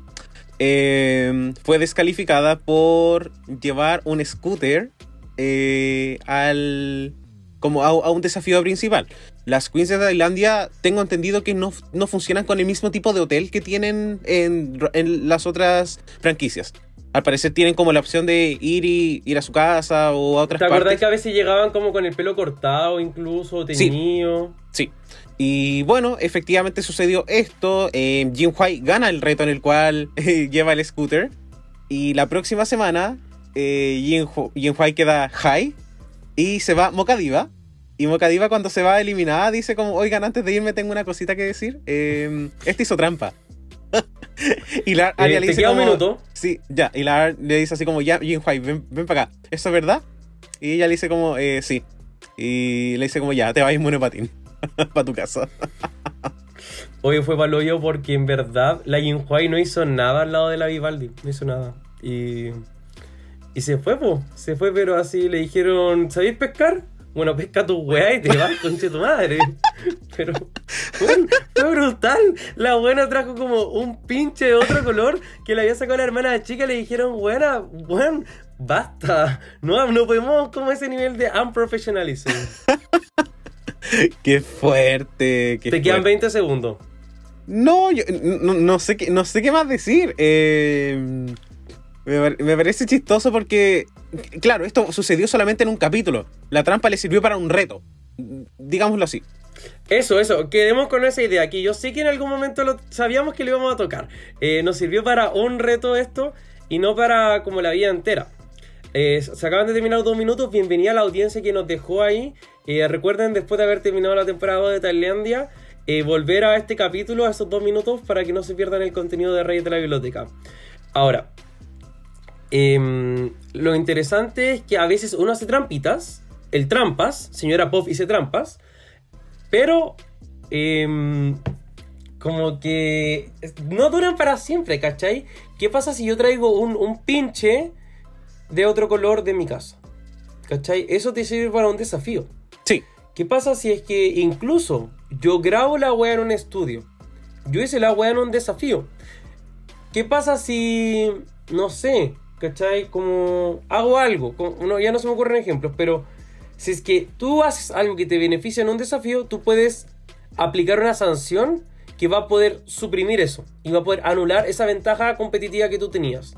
eh, fue descalificada por llevar un scooter eh, al como a, un desafío principal. Las queens de Tailandia tengo entendido que no, no funcionan con el mismo tipo de hotel que tienen en, en las otras franquicias. Al parecer tienen como la opción de ir y ir a su casa o a otras ¿Te acordás partes. que a veces llegaban como con el pelo cortado, incluso, teñido? Sí. Y bueno, efectivamente sucedió esto. Eh, Jim White gana el reto en el cual *laughs* eh, lleva el scooter. Y la próxima semana, eh, Yin Huai queda high y se va Mokadiva. Y Mokadiva cuando se va eliminada dice como, oigan, antes de irme tengo una cosita que decir. Eh, este hizo trampa. *laughs* y la Arya Eh, le ¿Te dice un minuto? Sí, ya. Y la Arya le dice así como, ya, Yin Huai, ven, ven para acá. ¿Eso es verdad? Y ella le dice como, eh, sí. Y le dice como, ya, te vas en monopatín. *laughs* para tu casa. *laughs* Hoy fue para hoyo porque en verdad la Jinhuay no hizo nada al lado de la Vivaldi. No hizo nada. Y. Y se fue, po. Se fue, pero así le dijeron: ¿Sabéis pescar? Bueno, pesca tu weá y te vas, conche tu madre. Pero, bueno, fue brutal. La buena trajo como un pinche de otro color que le había sacado la hermana de chica. Le dijeron: Buena, buen, basta. No, no podemos como ese nivel de unprofessionalism. qué fuerte. Qué Te quedan fuerte. 20 segundos. No, yo no, no sé qué, no sé qué más decir. Eh, me, me parece chistoso porque, claro, esto sucedió solamente en un capítulo. La trampa le sirvió para un reto. Digámoslo así. Eso, eso, quedemos con esa idea, que yo sé que en algún momento lo sabíamos que lo íbamos a tocar. Eh, nos sirvió para un reto esto y no para como la vida entera. Eh, se acaban de terminar dos minutos, bienvenida a la audiencia que nos dejó ahí. Eh, recuerden, después de haber terminado la temporada 2 de Tailandia, volver a este capítulo, a esos dos minutos, para que no se pierdan el contenido de Reyes de la Biblioteca. Ahora, em, lo interesante es que a veces uno hace trampitas, el trampas, señora Pop hice trampas, pero em, como que no duran para siempre, ¿cachai? ¿Qué pasa si yo traigo un, un pinche de otro color de mi casa? ¿Cachai? Eso te sirve para un desafío. Sí. ¿Qué pasa si es que incluso yo grabo la wea en un estudio? Yo hice la wea en un desafío. ¿Qué pasa si, no sé, ¿cachai? Como hago algo, como- ya no se me ocurren ejemplos, pero si es que tú haces algo que te beneficia en un desafío, tú puedes aplicar una sanción que va a poder suprimir eso y va a poder anular esa ventaja competitiva que tú tenías.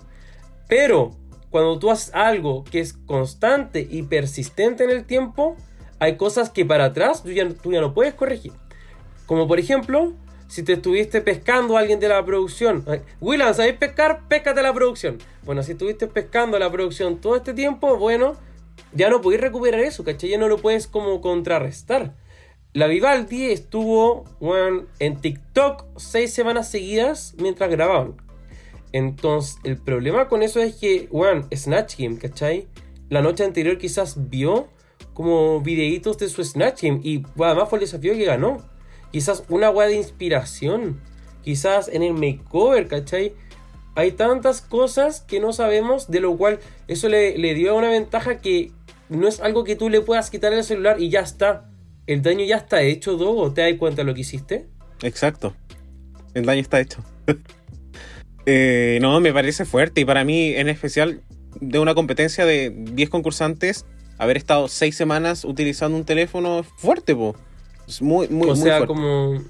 Pero cuando tú haces algo que es constante y persistente en el tiempo, hay cosas que para atrás tú ya, tú ya no puedes corregir. Como por ejemplo, si te estuviste pescando a alguien de la producción. Willan, ¿sabéis pescar? Péscate la producción. Bueno, si estuviste pescando la producción todo este tiempo, bueno, ya no podéis recuperar eso, ¿cachai? Ya no lo puedes como contrarrestar. La Vivaldi estuvo weón, en TikTok seis semanas seguidas mientras grababan. Entonces, el problema con eso es que, weón, Snatch Game, ¿cachai? La noche anterior quizás vio como videitos de su Snatch Game y bueno, además fue el desafío que ganó. Quizás una weá de inspiración. Quizás en el makeover, ¿cachai? Hay tantas cosas que no sabemos, de lo cual eso le, le dio una ventaja que no es algo que tú le puedas quitar el celular y ya está. El daño ya está hecho, Dogo. ¿Te das cuenta de lo que hiciste? Exacto. El daño está hecho. *laughs* Eh, no, me parece fuerte. Y para mí, en especial, de una competencia de 10 concursantes, haber estado 6 semanas utilizando un teléfono fuerte, po. Es muy, muy, o muy sea, fuerte. como.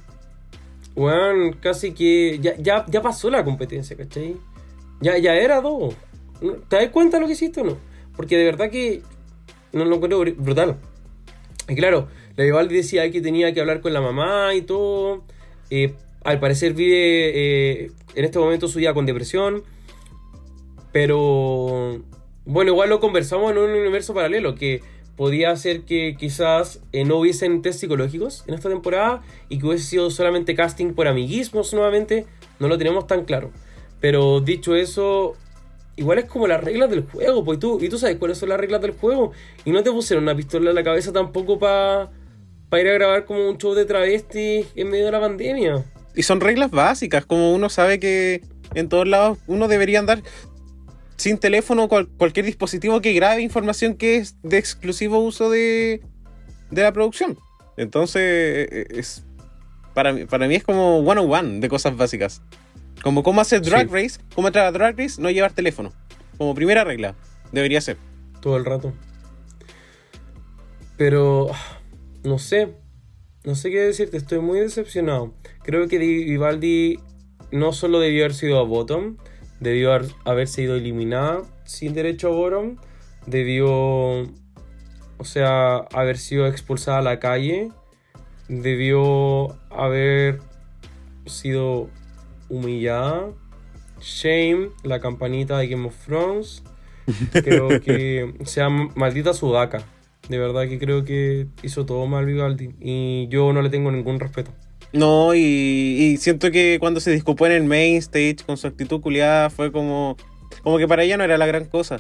Weón, casi que. Ya, ya, ya pasó la competencia, ¿cachai? Ya, ya era. ¿No? ¿Te das cuenta de lo que hiciste o no? Porque de verdad que. No lo encuentro br- brutal. Y claro, la Vivaldi decía que tenía que hablar con la mamá y todo. Eh, al parecer vive eh, en este momento su vida con depresión. Pero bueno, igual lo conversamos en un universo paralelo que podía ser que quizás eh, no hubiesen test psicológicos en esta temporada y que hubiese sido solamente casting por amiguismos nuevamente. No lo tenemos tan claro. Pero dicho eso, igual es como las reglas del juego, pues tú, y tú sabes cuáles son las reglas del juego. Y no te pusieron una pistola en la cabeza tampoco para ir a grabar como un show de travestis en medio de la pandemia. Y son reglas básicas, como uno sabe que en todos lados uno debería andar sin teléfono o cual- cualquier dispositivo que grabe información que es de exclusivo uso de, de la producción. Entonces, eh, es, para, mí, para mí es como one on one de cosas básicas. Como cómo hacer Drag Sí. Race, cómo entrar a Drag Race, no llevar teléfono. Como primera regla, debería ser. todo el rato. Pero no sé, no sé qué decirte, estoy muy decepcionado. Creo que Di- Vivaldi no solo debió haber sido a bottom, debió haber, haberse ido eliminada sin derecho a bottom, debió, o sea, haber sido expulsada a la calle, debió haber sido humillada Shame, la campanita de Game of Thrones. *laughs* Creo que sea maldita Sudaka. De verdad que creo que hizo todo mal Vivaldi. Y yo no le tengo ningún respeto. No, y, y siento que cuando se disculpó en el main stage con su actitud culiada fue como, como que para ella no era la gran cosa.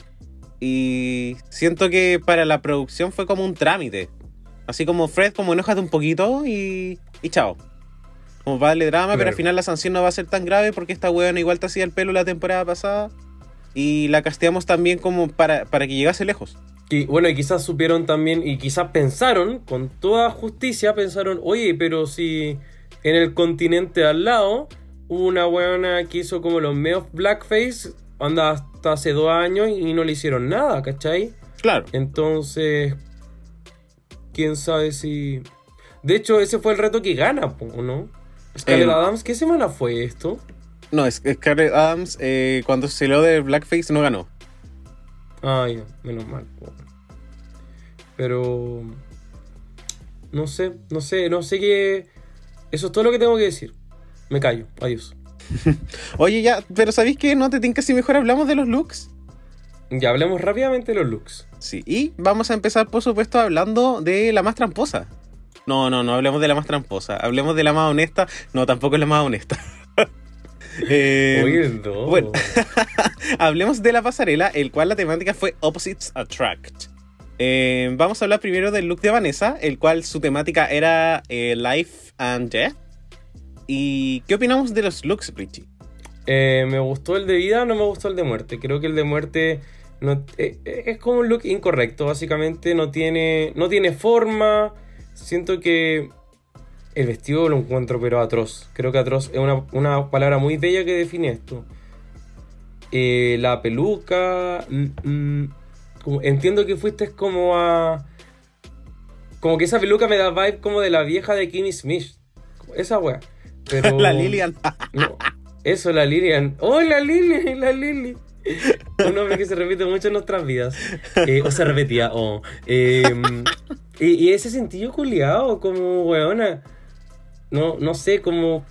Y siento que para la producción fue como un trámite. Así como Fred, como enójate un poquito y, y chao. Como para darle drama, pero al final la sanción no va a ser tan grave porque esta weona igual te hacía el pelo la temporada pasada. Y la casteamos también como para, para que llegase lejos. Y bueno, y quizás supieron también, y quizás pensaron, con toda justicia, pensaron, oye, pero si en el continente al lado hubo una weona que hizo como los medios blackface, anda hasta hace dos años y no le hicieron nada, ¿cachai? Claro. Entonces, quién sabe si... De hecho, ese fue el reto que gana, ¿no? Scarlett El- Adams, ¿qué semana fue esto? No, Scarlett Adams eh, cuando se lo de Blackface no ganó. Ay, menos mal. Pero... No sé, no sé, no sé qué... Eso es todo lo que tengo que decir. Me callo, adiós. *laughs* Oye, ya, pero ¿sabéis qué? ¿No te tinca si mejor hablamos de los looks? Ya hablemos rápidamente de los looks. Sí, y vamos a empezar, por supuesto, hablando de la más tramposa. No, no, no hablemos de la más tramposa. Hablemos de la más honesta. No, tampoco es la más honesta. *laughs* Eh, Oye, no. bueno. *laughs* hablemos de la pasarela, el cual la temática fue Opposites Attract. Eh, vamos a hablar primero del look de Vanessa, el cual su temática era eh, Life and Death. ¿Y qué opinamos de los looks, Richie? Eh, me gustó el de vida, no me gustó el de muerte. Creo que el de muerte eh, es como un look incorrecto, básicamente. No tiene, no tiene forma. Siento que el vestido lo encuentro, pero atroz. Creo que atroz es una, una palabra muy bella que define esto. La peluca. Como- entiendo que fuiste como a. Como que esa peluca me da vibe como de la vieja de Kimmy Smith. Esa wea. Pero... *laughs* La Lilian. No, eso, la Lilian. ¡Oh, la Lili! La Lili. Un nombre que se repite mucho en nuestras vidas. Eh, o se repetía, oh. Eh, y, y ese sentido culiado, como weona. No, no sé, como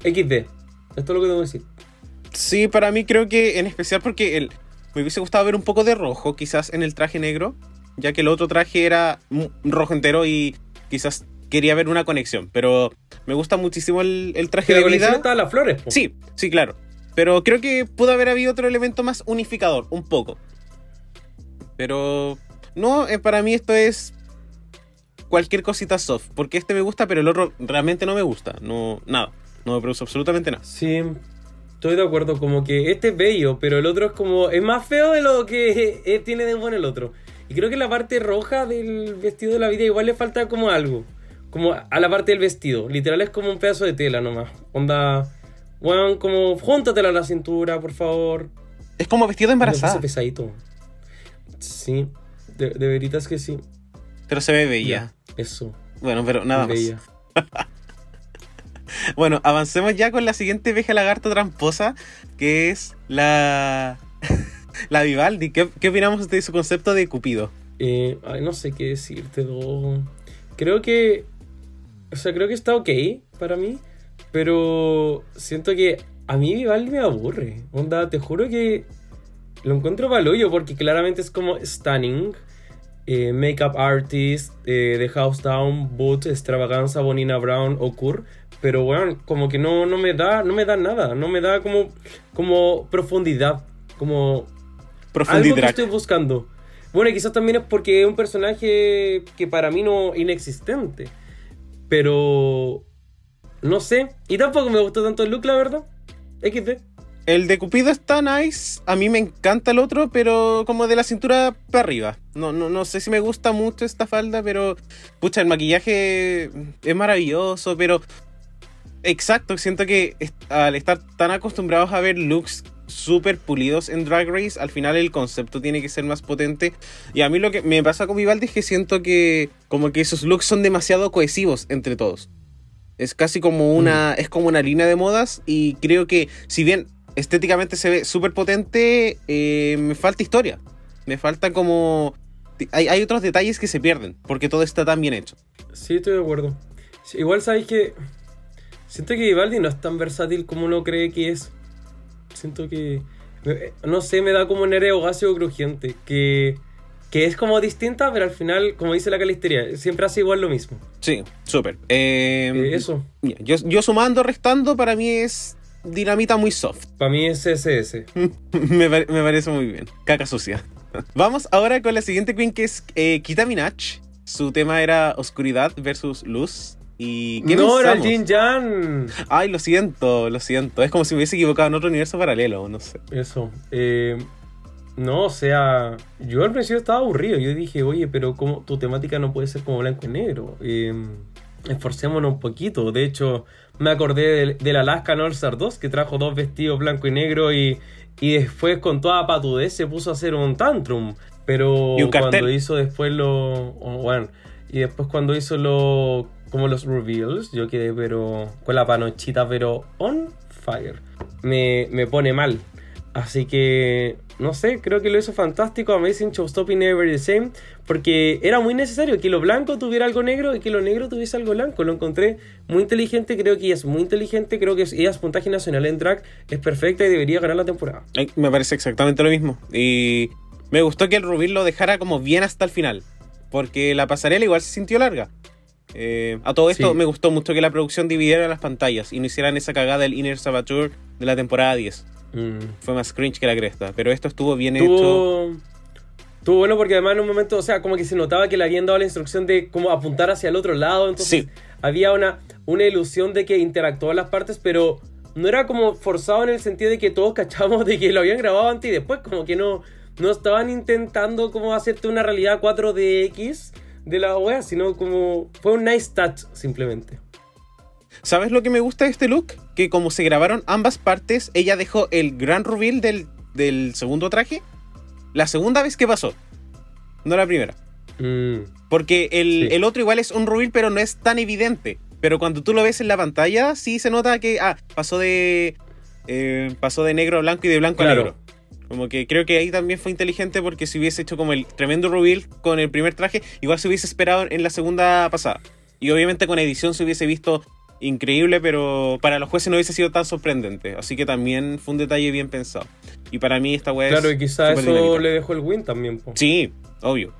XD. Esto es lo que tengo que decir. Sí, para mí creo que en especial porque el, me hubiese gustado ver un poco de rojo, quizás en el traje negro, ya que el otro traje era rojo entero y quizás quería ver una conexión, pero me gusta muchísimo el, el traje la de vida. está a las flores. po. Sí, sí, claro. Pero creo que pudo haber habido otro elemento más unificador, un poco. Pero no, eh, para mí esto es cualquier cosita soft, porque este me gusta, pero el otro realmente no me gusta. No, nada, no me produce absolutamente nada. Sí, estoy de acuerdo. Como que este es bello, pero el otro es como. Es más feo de lo que *laughs* eh, tiene de bueno el otro. Y creo que la parte roja del vestido de la vida igual le falta como algo. Como a la parte del vestido. Literal es como un pedazo de tela nomás. Onda. Bueno, como júntatela a la cintura, por favor. Es como vestido de embarazada, puse pesadito. Sí, de, de veritas que sí. pero se ve bella. Eso. Bueno, pero nada más. bella. *laughs* Bueno, avancemos ya con la siguiente veja lagarto tramposa, que es la. *laughs* la Vivaldi. ¿Qué, opinamos de su concepto de Cupido? Eh, no sé qué decirte, Do. Creo que. O sea, creo que está ok para mí. Pero siento que a mí Vivaldi me aburre. Onda, te juro que lo encuentro valioso porque claramente es como stunning. Eh, makeup artist, eh, The House Down, Boot, Extravaganza, Bonina Brown, Okur. Pero bueno, como que no, no me da, no me da nada. No me da como, como profundidad. Como algo que Profundidad. estoy buscando. Bueno, y quizás también es porque es un personaje que para mí no inexistente. Pero no sé. Y tampoco me gustó tanto el look, la verdad. XD. El de Cupido está nice. A mí me encanta el otro, pero como de la cintura para arriba. No, no, no sé si me gusta mucho esta falda, pero. Pucha, el maquillaje es maravilloso, pero. Exacto, siento que al estar tan acostumbrados a ver looks súper pulidos en Drag Race, al final el concepto tiene que ser más potente. Y a mí lo que me pasa con Vivaldi es que siento que como que esos looks son demasiado cohesivos entre todos. Es casi como una, es como una línea de modas y creo que si bien estéticamente se ve súper potente, eh, me falta historia. Me falta como... Hay, hay otros detalles que se pierden porque todo está tan bien hecho. Sí, estoy de acuerdo. Igual sabéis que. Siento que Vivaldi no es tan versátil como uno cree que es. Siento que. eh, No sé, me da como un aire gáceo crujiente. Que, que es como distinta, pero al final, como dice la calistería, siempre hace igual lo mismo. Sí, súper. Eh, Eh, eso. Yo, yo sumando, restando, para mí es dinamita muy soft. Para mí es SS. *laughs* me, me parece muy bien. Caca sucia. *laughs* Vamos ahora con la siguiente queen que es eh, Kita Minaj. Su tema era oscuridad versus luz. ¿Y qué No, era? Jin Jan. Ay, lo siento, lo siento. Es como si me hubiese equivocado en otro universo paralelo, no sé. Eso. eh, no, o sea, yo al principio estaba aburrido. Yo dije, oye, pero como tu temática no puede ser como blanco y negro. Eh, esforcémonos un poquito. De hecho, me acordé del, del Alaska All Star 2, que trajo dos vestidos blanco y negro y, y después con toda patudez se puso a hacer un tantrum. Pero un cuando hizo después lo... Bueno, y después cuando hizo lo... Como los reveals, yo quedé pero con la panochita pero on fire. Me, me pone mal. Así que, no sé, creo que lo hizo fantástico. Amazing Showstopping Never the Same. Porque era muy necesario que lo blanco tuviera algo negro y que lo negro tuviese algo blanco. Lo encontré muy inteligente. Creo que ella es muy inteligente. Creo que es- ella es puntaje nacional en drag. Es perfecta y debería ganar la temporada. Ay, Me parece exactamente lo mismo. Y me gustó que el Rubí lo dejara como bien hasta el final. Porque la pasarela igual se sintió larga. Eh, a todo esto Sí. me gustó mucho que la producción dividiera las pantallas y no hicieran esa cagada del Inner Saboteur de la temporada 10. Mm. Fue más cringe que la cresta. Pero esto estuvo bien hecho. Tuvo, tuvo bueno porque además en un momento, o sea, como que se notaba que le habían dado la instrucción de como apuntar hacia el otro lado. Entonces Sí. había una, una ilusión de que interactuaban las partes, pero no era como forzado en el sentido de que todos cachamos de que lo habían grabado antes y después, como que no, no estaban intentando como hacerte una realidad 4DX de la wea, sino como fue un nice touch simplemente. ¿Sabes lo que me gusta de este look? Que como se grabaron ambas partes, ella dejó el gran reveal del, del segundo traje la segunda vez que pasó. No la primera. Mm, Porque el, Sí. el otro igual es un reveal, pero no es tan evidente. Pero cuando tú lo ves en la pantalla, sí se nota que ah, pasó de. eh, pasó de negro a blanco y de blanco Claro. a negro. Como que creo que ahí también fue inteligente porque si hubiese hecho como el tremendo reveal con el primer traje, igual se hubiese esperado en la segunda pasada. Y obviamente con edición se hubiese visto increíble, pero para los jueces no hubiese sido tan sorprendente. Así que también fue un detalle bien pensado. Y para mí esta weá claro, es y quizás eso dinámica. le dejó el win también. po. Sí, obvio.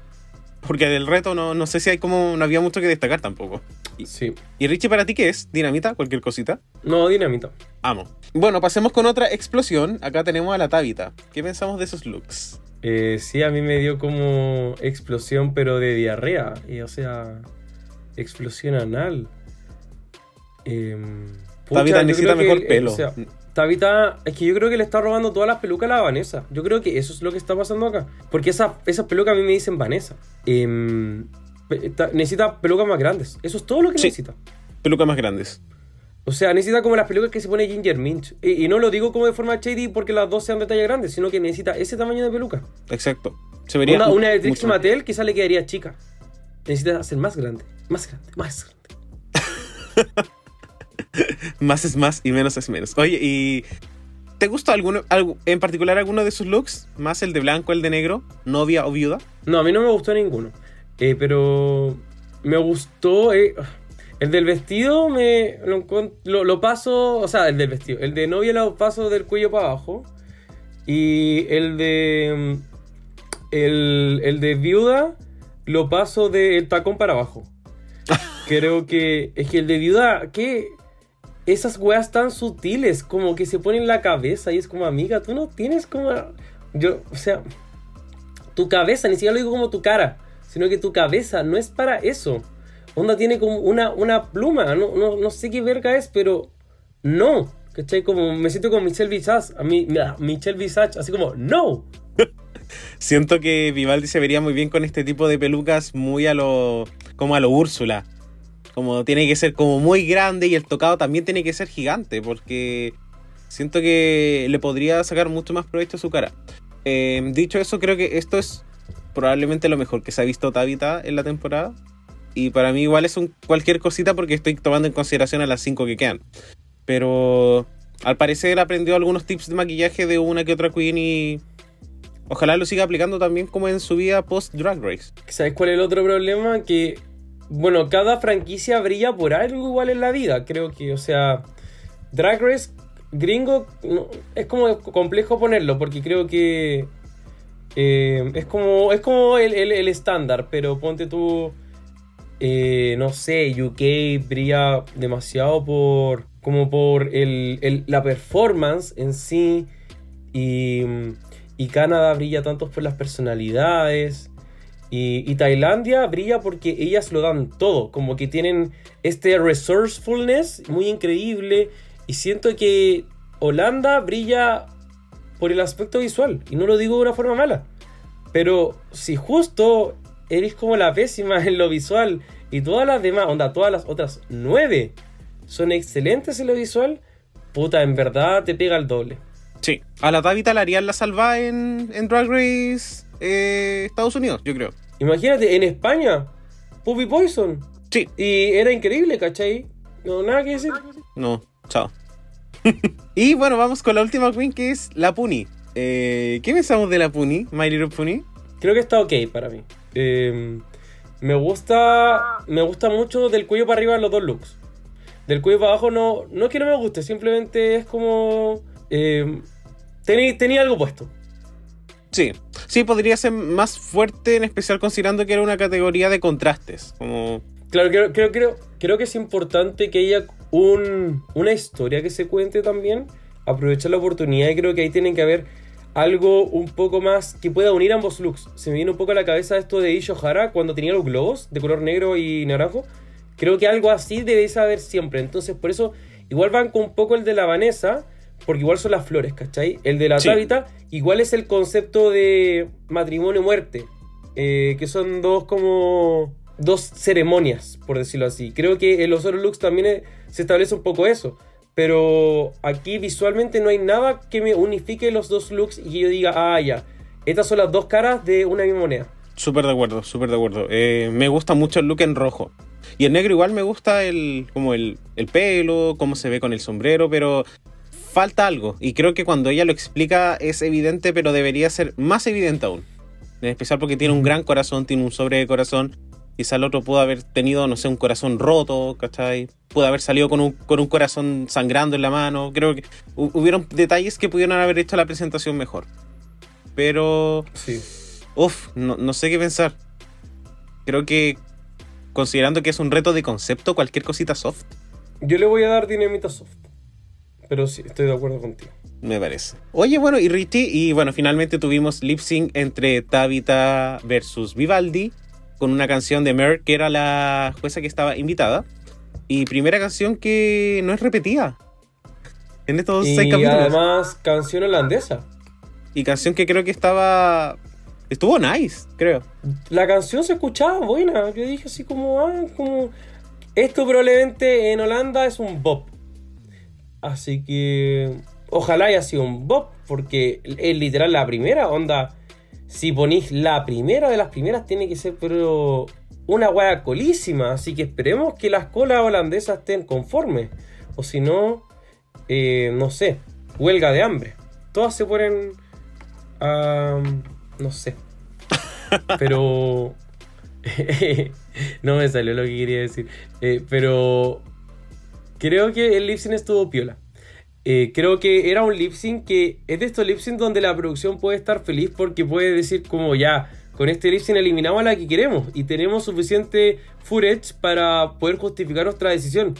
Porque del reto no, no sé si hay como. No había mucho que destacar tampoco. Sí. ¿Y Richie, para ti qué es? ¿Dinamita? ¿Cualquier cosita? No, dinamita. Amo. Bueno, pasemos con otra explosión. Acá tenemos a la Tabita. ¿Qué pensamos de esos looks? Eh, sí, a mí me dio como explosión, pero de diarrea. Y, o sea, explosión anal. Pucha, Tabita yo necesita que mejor el- pelo. o sea, Tabita, es que yo creo que le está robando todas las pelucas a la Vanessa. Yo creo que eso es lo que está pasando acá. Porque esa- esas pelucas a mí me dicen Vanessa. Em, necesita pelucas más grandes. Eso es todo lo que Sí. necesita. Pelucas más grandes. O sea, necesita como las pelucas que se pone Ginger Minch. Y, y no lo digo como de forma shady porque las dos sean de talla grande, sino que necesita ese tamaño de peluca. Exacto. Se vería. Una, una de mejor. Mattel quizá le quedaría chica. Necesita hacer más grande, más grande, más grande. *laughs* *laughs* Más es más y menos es menos. Oye, ¿y te gustó alguno, algo, en particular alguno de sus looks? ¿Más el de blanco, el de negro? ¿Novia o viuda? No, a mí no me gustó ninguno. Eh, pero me gustó. eh, el del vestido me lo, lo paso. O sea, el del vestido. El de novia lo paso del cuello para abajo. Y el de. mm, El, el de viuda lo paso del tacón para abajo. *laughs* Creo que. Es que el de viuda. ¿Qué? Esas weas tan sutiles, como que se ponen en la cabeza y es como, amiga, tú no tienes como. Yo, o sea, tu cabeza, ni siquiera lo digo como tu cara, sino que tu cabeza no es para eso. Onda tiene como una, una pluma, no, no, no sé qué verga es, pero no. ¿Cachai? Como me siento como Michelle Visage, a mí, Michelle Visage, así como, no. *laughs* Siento que Vivaldi se vería muy bien con este tipo de pelucas muy a lo. como a lo Úrsula. Como tiene que ser como muy grande y el tocado también tiene que ser gigante. Porque siento que le podría sacar mucho más provecho a su cara. Eh, dicho eso, creo que esto es probablemente lo mejor que se ha visto Tabitha en la temporada. Y para mí igual es un cualquier cosita porque estoy tomando en consideración a las 5 que quedan. Pero al parecer aprendió algunos tips de maquillaje de una que otra queen y ojalá lo siga aplicando también como en su vida post Drag Race. ¿Sabes cuál es el otro problema? Que, bueno, cada franquicia brilla por algo igual en la vida, creo que, o sea, Drag Race gringo es como complejo ponerlo porque creo que eh, es como es como el, el- el estándar, pero ponte tú, eh, no sé, UK brilla demasiado por como por el- la performance en sí y, y Canadá brilla tanto por las personalidades. Y, Tailandia brilla porque ellas lo dan todo, como que tienen este resourcefulness muy increíble y siento que Holanda brilla por el aspecto visual y no lo digo de una forma mala, pero si justo eres como la pésima *laughs* en lo visual y todas las demás, onda, todas las otras nueve son excelentes en lo visual, puta, en verdad te pega el doble. Sí. A la Tabitha la harían la salva en Drag Race eh, Estados Unidos, yo creo. Imagínate, en España, Puppy Poison. Sí. Y era increíble, ¿cachai? No, nada que decir. No, chao. *laughs* y bueno, vamos con la última queen que es la Puni. Eh, ¿Qué pensamos de la Puni, My Little Puni? Creo que está ok para mí. Eh, me gusta. Me gusta mucho del cuello para arriba los dos looks. Del cuello para abajo no, no es que no me guste, simplemente es como. eh, tenía, tenía algo puesto. Sí. Sí, podría ser más fuerte, en especial considerando que era una categoría de contrastes. Claro, creo, creo, creo, que es importante que haya un, una historia que se cuente también. Aprovechar la oportunidad y creo que ahí tiene que haber algo un poco más que pueda unir ambos looks. Se me viene un poco a la cabeza esto de Isho Hara cuando tenía los globos de color negro y naranjo. Creo que algo así debe haber siempre. Entonces, por eso, igual van con un poco el de la Vanessa, porque igual son las flores, ¿cachai? El de la Sí. Tabitha, igual es el concepto de matrimonio-muerte, eh, que son dos como dos ceremonias, por decirlo así. Creo que en los otros looks también eh, se establece un poco eso. Pero aquí visualmente no hay nada que me unifique los dos looks y que yo diga, ah, ya, estas son las dos caras de una misma moneda. Súper de acuerdo, súper de acuerdo. Eh, me gusta mucho el look en rojo. Y en negro igual me gusta el, como el, el pelo, cómo se ve con el sombrero, pero falta algo. Y creo que cuando ella lo explica es evidente, pero debería ser más evidente aún. En especial porque tiene un gran corazón, tiene un sobre de corazón. Quizá el otro pudo haber tenido, no sé, un corazón roto, ¿cachai? Pudo haber salido con un, con un corazón sangrando en la mano. Creo que hu- hubieron detalles que pudieron haber hecho la presentación mejor. Pero Sí. Uf, no, no sé qué pensar. Creo que, considerando que es un reto de concepto, cualquier cosita soft, Yo le voy a dar dinamita soft. Pero sí, estoy de acuerdo contigo. me parece. Oye, bueno, y Richie, y bueno, finalmente tuvimos lip sync entre Tabitha versus Vivaldi, con una canción de Mer, que era la jueza que estaba invitada. Y primera canción que no es repetida. En estos seis Y capítulos. además, canción holandesa. Y canción que creo que estaba. Estuvo nice, creo. La canción se escuchaba buena. Yo dije así como, ah, como. Esto probablemente en Holanda es un bop. Así que. Ojalá haya sido un bop. Porque es literal la primera. Onda. Si ponís la primera de las primeras, tiene que ser, pero. Una hueá colísima. Así que esperemos que las colas holandesas estén conformes. O si no. eh, no sé. Huelga de hambre. Todas se ponen. no sé. *laughs* Pero. *laughs* no me salió lo que quería decir. Eh, pero. Creo que el lip estuvo piola. Eh, creo que era un lip que es de estos lip donde la producción puede estar feliz porque puede decir como ya, con este lip eliminamos a la que queremos y tenemos suficiente footage para poder justificar nuestra decisión.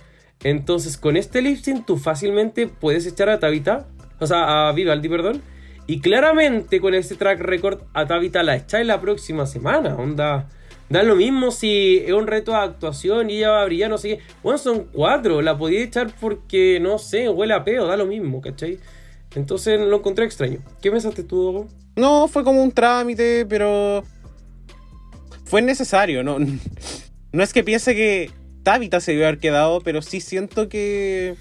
Entonces con este lip tú fácilmente puedes echar a Tabitha, o sea, a Vivaldi, perdón. Y claramente con este track record a Tabitha la echáis la próxima semana, onda. Da lo mismo si es un reto de actuación y ella va a brillar, no sé qué. Bueno, son cuatro, la podía echar porque, no sé, huele a peo, da lo mismo, ¿cachai? Entonces lo encontré extraño. ¿Qué pensaste tú, Dogo? No, fue como un trámite, pero fue necesario. No, no es que piense que Tabitha se debió haber quedado, pero sí siento que,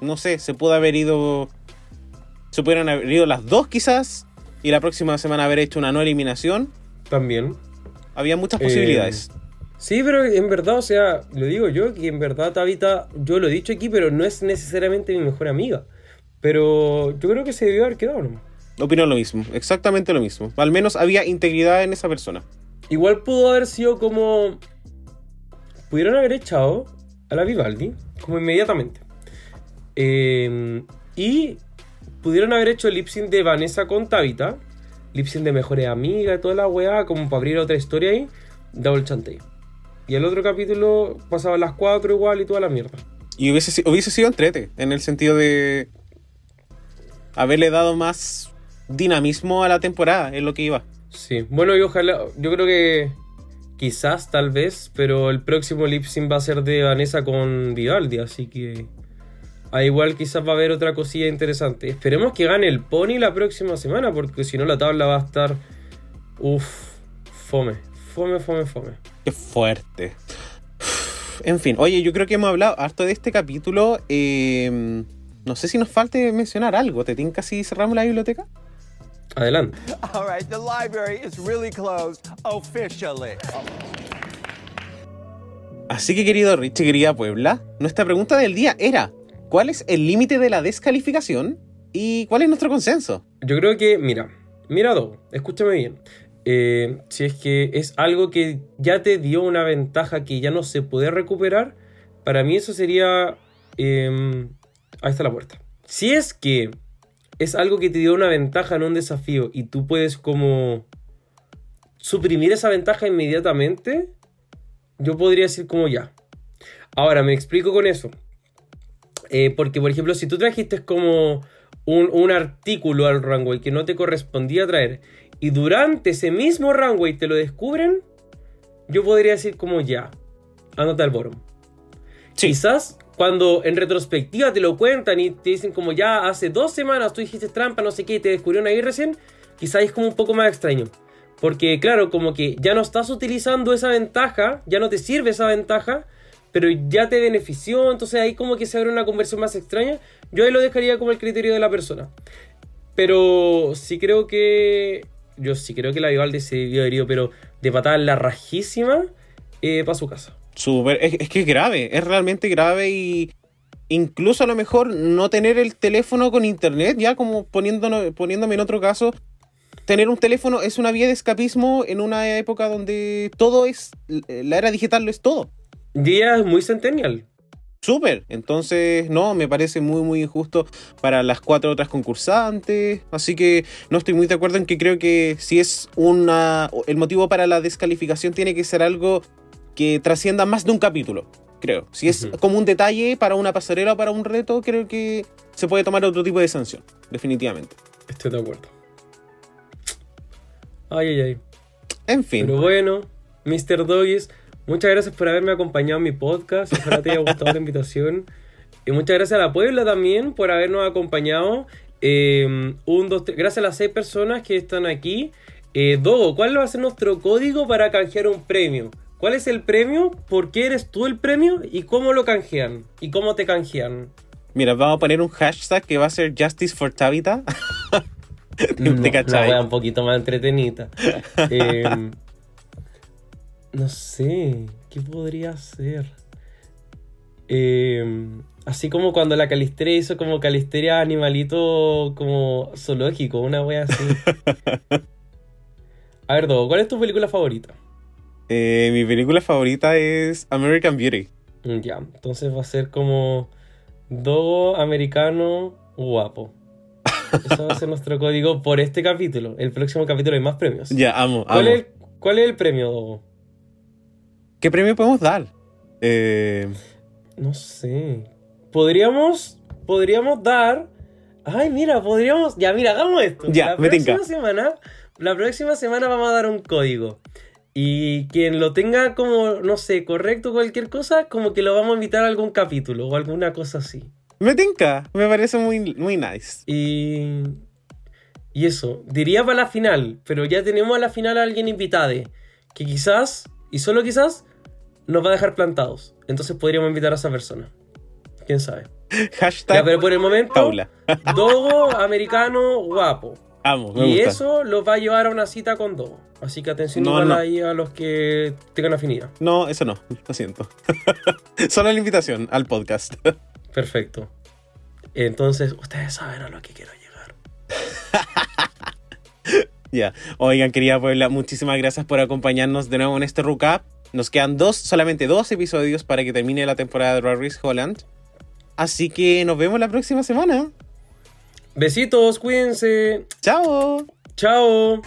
no sé, se pudo haber ido, se pudieran haber ido las dos quizás, y la próxima semana haber hecho una no eliminación. También. Había muchas Eh, posibilidades. Sí, pero en verdad, o sea, lo digo yo, que en verdad Tabitha, yo lo he dicho aquí, pero no es necesariamente mi mejor amiga. Pero yo creo que se debió haber quedado nomás. Opino lo mismo, exactamente lo mismo. Al menos había integridad en esa persona. Igual pudo haber sido como. Pudieron haber echado a la Vivaldi, como inmediatamente. Eh, Y pudieron haber hecho el lip sync de Vanessa con Tabitha. Lip sync de mejores amigas toda la weá, como para abrir otra historia ahí. Double chantey. Y el otro capítulo pasaba las cuatro igual y toda la mierda. Y hubiese sido entrete, en el sentido de haberle dado más dinamismo a la temporada, es lo que iba. Sí, bueno, y ojalá, yo creo que quizás, tal vez, pero el próximo lip sync va a ser de Vanessa con Vivaldi, así que a igual quizás va a haber otra cosilla interesante. Esperemos que gane el Pony la próxima semana, porque si no la tabla va a estar, uff, fome, fome, fome, fome. Qué fuerte. En fin, oye, yo creo que hemos hablado harto de este capítulo. eh, no sé si nos falte mencionar algo. ¿Te tinca si cerramos la biblioteca? Adelante. All right, the library is really closed officially. Así que, querido Richie, querida Puebla, nuestra pregunta del día era: ¿Cuál es el límite de la descalificación? ¿Y cuál es nuestro consenso? Yo creo que, mira, mira Dogo, escúchame bien. Eh, si es que es algo que ya te dio una ventaja que ya no se puede recuperar, para mí eso sería... eh, ahí está la puerta. Si es que es algo que te dio una ventaja en un desafío y tú puedes como suprimir esa ventaja inmediatamente, yo podría decir como ya. Ahora, me explico con eso. Eh, porque, por ejemplo, si tú trajiste como un, un artículo al runway que no te correspondía traer y durante ese mismo runway te lo descubren, yo podría decir como ya, ándate al bottom. Quizás cuando en retrospectiva te lo cuentan y te dicen como ya hace dos semanas tú dijiste trampa, no sé qué, y te descubrieron ahí recién, quizás es como un poco más extraño. Porque claro, como que ya no estás utilizando esa ventaja, ya no te sirve esa ventaja, pero ya te benefició, entonces ahí como que se abre una conversión más extraña. Yo ahí lo dejaría como el criterio de la persona. Pero sí creo que... Yo sí creo que la Vivaldi se vio herido, pero de patada en la rajísima para su casa. Súper, es, que es grave, es realmente grave y incluso a lo mejor no tener el teléfono con internet, ya como poniéndome en otro caso, tener un teléfono es una vía de escapismo en una época donde todo es, la era digital lo es todo. Día es muy centennial. Súper, entonces no, me parece muy muy injusto para las cuatro otras concursantes, así que no estoy muy de acuerdo en que creo que si es una, el motivo para la descalificación tiene que ser algo que trascienda más de un capítulo, creo. Si es como un detalle para una pasarela o para un reto, creo que se puede tomar otro tipo de sanción, definitivamente. Estoy de acuerdo. Ay, ay, ay. En fin, Pero bueno, Mr. Doggies, muchas gracias por haberme acompañado en mi podcast. Ojalá te haya gustado la invitación. Y muchas gracias a la Puebla también por habernos acompañado. Eh, un, dos, tres- gracias a las seis personas que están aquí. Eh, Dogo, ¿cuál va a ser nuestro código para canjear un premio? ¿Cuál es el premio? ¿Por qué eres tú el premio? ¿Y cómo lo canjean? ¿Y cómo te canjean? mira, vamos a poner un hashtag que va a ser Justice for Tabitha. *laughs* ¿Te wea un poquito más entretenida. *laughs* Eh, no sé, ¿qué podría ser? Eh, así como cuando la Calisteria hizo como Calisteria animalito como zoológico, una wea así. *laughs* A ver, Dogo, ¿cuál es tu película favorita? Eh, mi película favorita es American Beauty. Mm, Ya, entonces va a ser como Dogo americano guapo. Eso va a ser *laughs* nuestro código por este capítulo. El próximo capítulo hay más premios. Ya, amo, ¿Cuál amo. es, ¿Cuál es el premio, Dogo? ¿Qué premio podemos dar? Eh, No sé. Podríamos. Podríamos dar. Ay, mira, podríamos. Ya, mira, hagamos esto. Ya, la me próxima tinca. semana. La próxima semana vamos a dar un código. Y quien lo tenga como, no sé, correcto cualquier cosa, como que lo vamos a invitar a algún capítulo o alguna cosa así. me tinca, me parece muy, muy nice. Y. Y eso, diría para la final, pero ya tenemos a la final a alguien invitado. Que quizás, y solo quizás, nos va a dejar plantados. Entonces podríamos invitar a esa persona. Quién sabe. Hashtag Ya, pero por el momento, Paula. *laughs* Dogo americano guapo. Amo, me Y gusta. eso los va a llevar a una cita con Dogo. Así que atención No, igual no. ahí a los que tengan afinidad. No, eso no, lo siento. *laughs* Solo la invitación al podcast. *laughs* Perfecto. Entonces, ustedes saben a lo que quiero llegar. ya. Oigan, querida Puebla, muchísimas gracias por acompañarnos de nuevo en este recap. Nos quedan dos, solamente dos episodios para que termine la temporada de Race Holland. Así que nos vemos la próxima semana. Besitos, cuídense. ¡Chao! Chao.